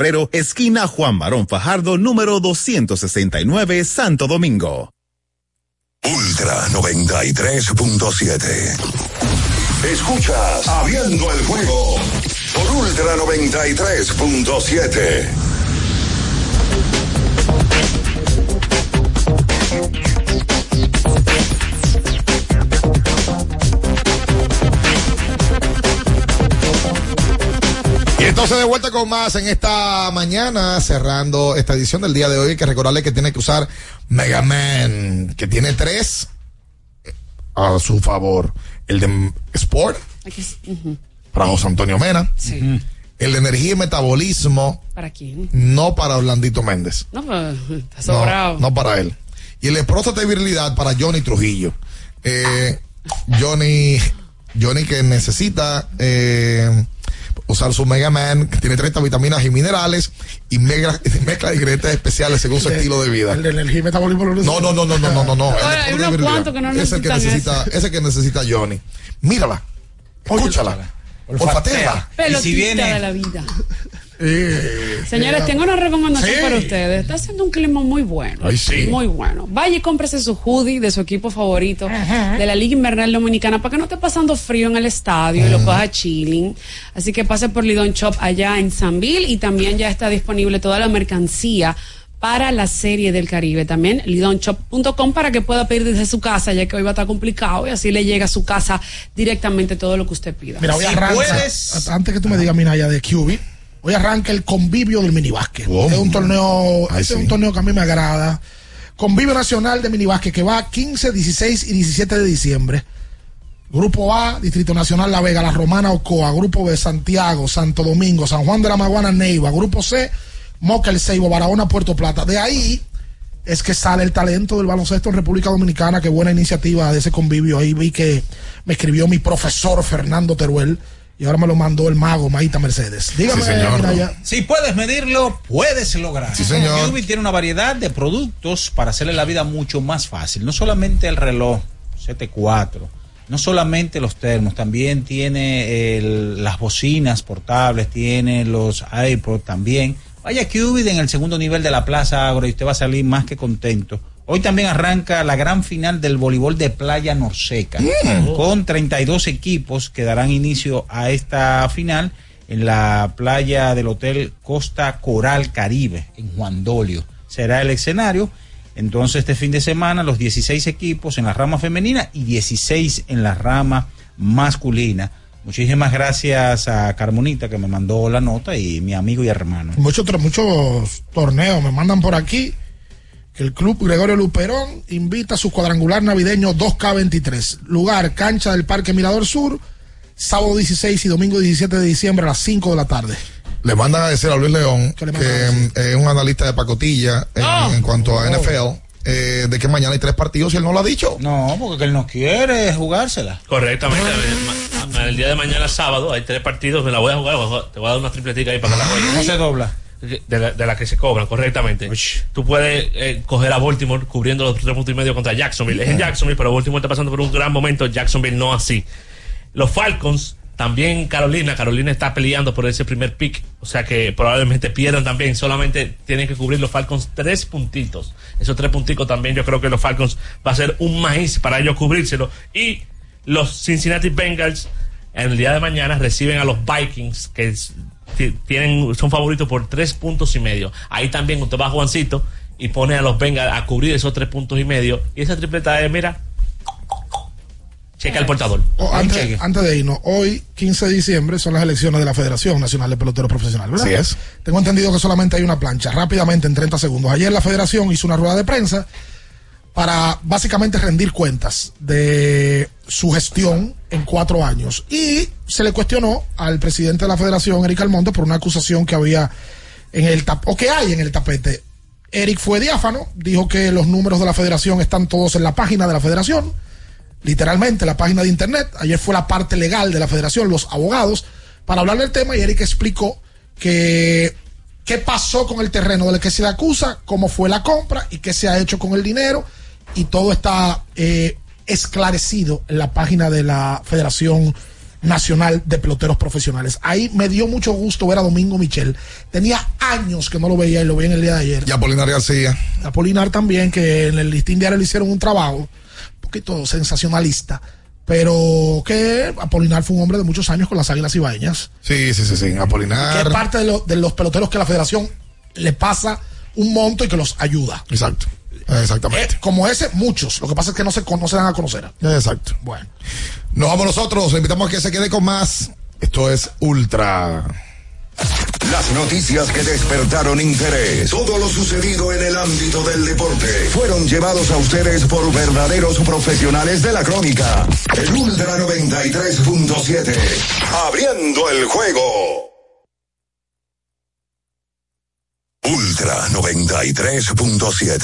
esquina Juan Barón Fajardo, número 269, Santo Domingo. Ultra 93.7. Escuchas Abriendo el juego por Ultra 93.7. entonces de vuelta con más en esta mañana, cerrando esta edición del día de hoy, hay que recordarle que tiene que usar Mega Man, que tiene tres eh, a su favor. El de Sport, para José Antonio Mena. Sí. El de Energía y Metabolismo, ¿Para quién? no para Orlandito Méndez. No, pues, está No, para él. Y el de próstata y virilidad para Johnny Trujillo. Eh, Johnny, Johnny que necesita eh, usar su Mega Man, que tiene 30 vitaminas y minerales y mega- mezcla de ingredientes especiales según su de- estilo de vida. El de energía y metabolismo. No, no, no, no, no, no, no, no. Hay unos cuantos que es el que necesita, ese que necesita Johnny. Mírala, escúchala, olfatea. Pelotita de la vida. Eh, Señores, eh, tengo una recomendación Sí. para ustedes. Está haciendo un clima muy bueno. Ay, sí. Muy bueno. Vaya y cómprese su hoodie de su equipo favorito de la Liga Invernal Dominicana para que no esté pasando frío en el estadio y lo coja chilling. Así que pase por Lidon Shop allá en Sanville y también ya está disponible toda la mercancía para la serie del Caribe. También lidonshop.com para que pueda pedir desde su casa, ya que hoy va a estar complicado y así le llega a su casa directamente todo lo que usted pida. Mira, arranca, a- antes que tú me digas, Minaya, de QB, hoy arranca el convivio del minibásquet. Es un torneo, Ay, este es un torneo que a mí me agrada. Convivio Nacional de Minibásquet que va 15, 16 y 17 de diciembre. Grupo A, Distrito Nacional La Vega, La Romana, Ocoa. Grupo B, Santiago, Santo Domingo, San Juan de la Maguana, Neiva. Grupo C, Moca, El Ceibo, Barahona, Puerto Plata. De ahí es que sale el talento del baloncesto en República Dominicana. Qué buena iniciativa de ese convivio. Ahí vi que me escribió mi profesor Fernando Teruel y ahora me lo mandó el mago Maíta Mercedes. Dígame, Minaya. Si puedes medirlo, puedes lograrlo. Sí, señor. Tiene una variedad de productos para hacerle la vida mucho más fácil. No solamente el reloj CT4, no solamente los termos, también tiene el- las bocinas portables, tiene los iPods también. Vaya Cubit en el segundo nivel de la Plaza Agro y usted va a salir más que contento. Hoy también arranca la gran final del voleibol de Playa Norseca, Mm. con 32 equipos que darán inicio a esta final en la playa del Hotel Costa Coral Caribe, en Juan Dolio. Será el escenario. Entonces, este fin de semana, los 16 equipos en la rama femenina y 16 en la rama masculina. Muchísimas gracias a Carmonita que me mandó la nota y mi amigo y hermano. Muchos, muchos torneos me mandan por aquí el club Gregorio Luperón invita a su cuadrangular navideño 2K23. Lugar, cancha del Parque Mirador Sur, sábado 16 y domingo 17 de diciembre a las 5 de la tarde. Le mandan a decir a Luis León, que es un analista de pacotilla en, Ah. en cuanto a Oh. NFL, eh, de que mañana hay tres partidos y él no lo ha dicho. No, porque él no quiere jugársela. Correctamente. El día de mañana, sábado, hay tres partidos. Me la voy a jugar. Te voy a dar una tripletica ahí para que la juegues. No se dobla. De la, de la que se cobran, correctamente. Tú puedes eh, coger a Baltimore cubriendo los tres puntos y medio contra Jacksonville. Es en Jacksonville, pero Baltimore está pasando por un gran momento. Jacksonville no así. Los Falcons, también Carolina. Carolina está peleando por ese primer pick. O sea que probablemente pierdan también. Solamente tienen que cubrir los Falcons tres puntitos. Esos tres puntitos también yo creo que los Falcons va a ser un maíz para ellos cubrírselo. Y los Cincinnati Bengals en el día de mañana reciben a los Vikings que es- tienen son favoritos por tres puntos y medio. Ahí también usted va a Juancito y pone a los Bengals a cubrir esos tres puntos y medio. Y esa tripleta es, mira, checa el portador. Oh, antes, antes de irnos, hoy, 15 de diciembre, son las elecciones de la Federación Nacional de Peloteros Profesionales, ¿verdad? Así es. Tengo entendido que solamente hay una plancha. Rápidamente, en 30 segundos. Ayer la Federación hizo una rueda de prensa para básicamente rendir cuentas de su gestión en cuatro años. Y se le cuestionó al presidente de la Federación, Eric Almonte, por una acusación que había en el tap o que hay en el tapete. Eric fue diáfano, dijo que los números de la Federación están todos en la página de la Federación literalmente la página de internet. Ayer fue la parte legal de la federación, los abogados, para hablar del tema y Eric explicó que qué pasó con el terreno del que se le acusa, cómo fue la compra y qué se ha hecho con el dinero y todo está eh, esclarecido en la página de la Federación Nacional de Peloteros Profesionales. Ahí me dio mucho gusto ver a Domingo Michel. Tenía años que no lo veía y lo vi en el día de ayer. Y Apolinar García. Apolinar también, que en el listín diario le hicieron un trabajo un poquito sensacionalista, pero que Apolinar fue un hombre de muchos años con las Águilas Ibaeñas. Sí, sí, sí, sí. Que Apolinar. es parte de, lo- de los peloteros que la federación le pasa un monto y que los ayuda. Exacto. Exactamente. Eh, como ese, muchos. Lo que pasa es que no se, no se dan a conocer. Exacto. Bueno. Nos vamos nosotros. Le invitamos a que se quede con más. Esto es Ultra. Las noticias que despertaron interés, todo lo sucedido en el ámbito del deporte, fueron llevados a ustedes por verdaderos profesionales de la crónica. El Ultra 93.7, abriendo el juego. Ultra 93.7,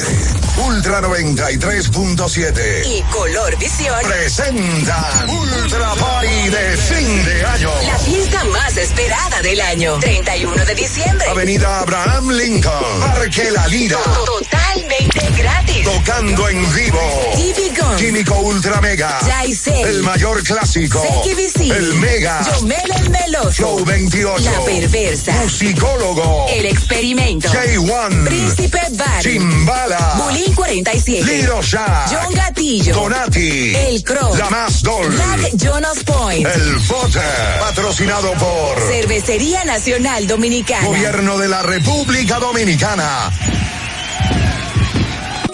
Ultra 93.7. Y Color Visión Presentan Ultra Party de fin de año. La fiesta más esperada del año. 31 de diciembre. Avenida Abraham Lincoln, Parque La Lira. Totalmente gratis. Tocando en vivo. TV. Químico Ultra Mega. Jaisel. El mayor clásico. Vicini. El Mega. Yomel el Meloso. Flow 28. La Perversa. Musicólogo. El Experimento. J1. Príncipe Barry. Chimbala. Bulín 47. Liro Shack. John Gatillo. Donati. El Crow. La Más Dol. Black Jonas Point. El Bote. Patrocinado por Cervecería Nacional Dominicana. Gobierno de la República Dominicana.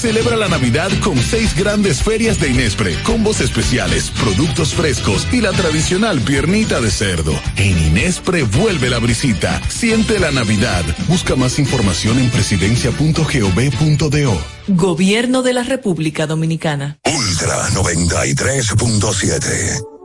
Celebra la Navidad con seis grandes ferias de Inespre, combos especiales, productos frescos y la tradicional piernita de cerdo. En Inespre vuelve la brisita. Siente la Navidad. Busca más información en presidencia.gov.do. Gobierno de la República Dominicana. Ultra 93.7.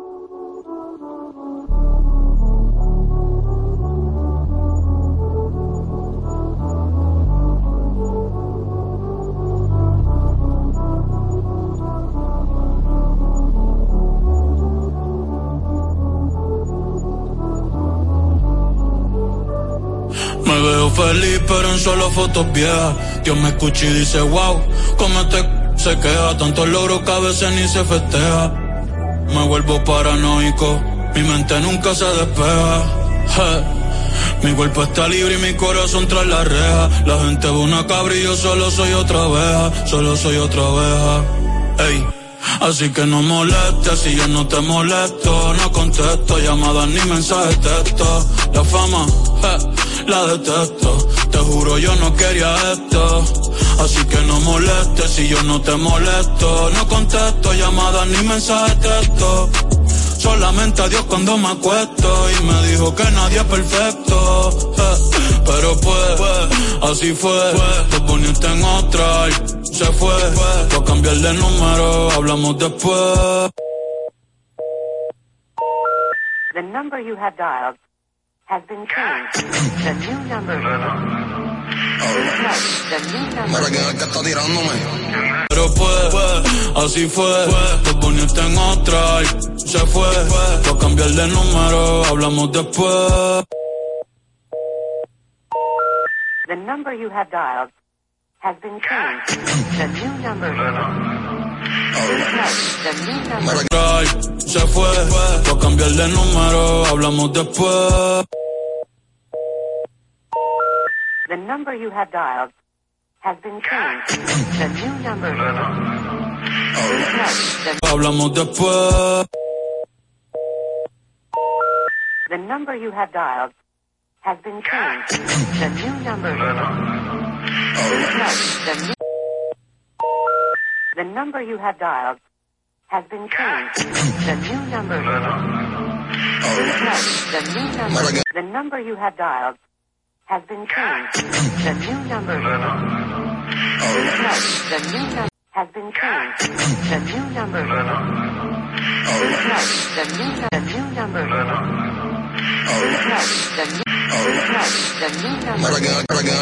feliz, pero en solo fotos viejas. Dios me escucha y dice, wow, cómo este se queda. Tantos logros que a veces ni se festeja. Me vuelvo paranoico, mi mente nunca se despeja. Je. Mi cuerpo está libre y mi corazón tras la reja. La gente ve una cabra y yo solo soy otra abeja, solo soy otra abeja. Ey. Así que no molestes si yo no te molesto, no contesto llamadas ni mensajes texto. La fama, la detesto. Te juro yo no quería esto. Así que no molestes si yo no te molesto, no contesto llamadas ni mensajes texto. Solamente a Dios cuando me acuesto y me dijo que nadie es perfecto. je, Pero pues, así fue. Te poniste en otra y se fue. Voy a cambiar de número, hablamos después. The number you have dialed has been changed. The new number. The new number. que está tirándome. Pero pues, así fue. Te poniste en otra y se fue. Voy a cambiar de número, hablamos después. The number you have dialed has been changed. The new number. The new number. Ay, se fue. Voy a cambiar de número, hablamos después. The number you have dialed has been changed. The new number. Hablamos después. the number you have dialed has been changed. The new number. The, new- the number you have dialed has been changed. The new number. The new number. The number you have dialed has been changed. The new number. The new number has been changed. The new number. The new, the new number. The new, the new number.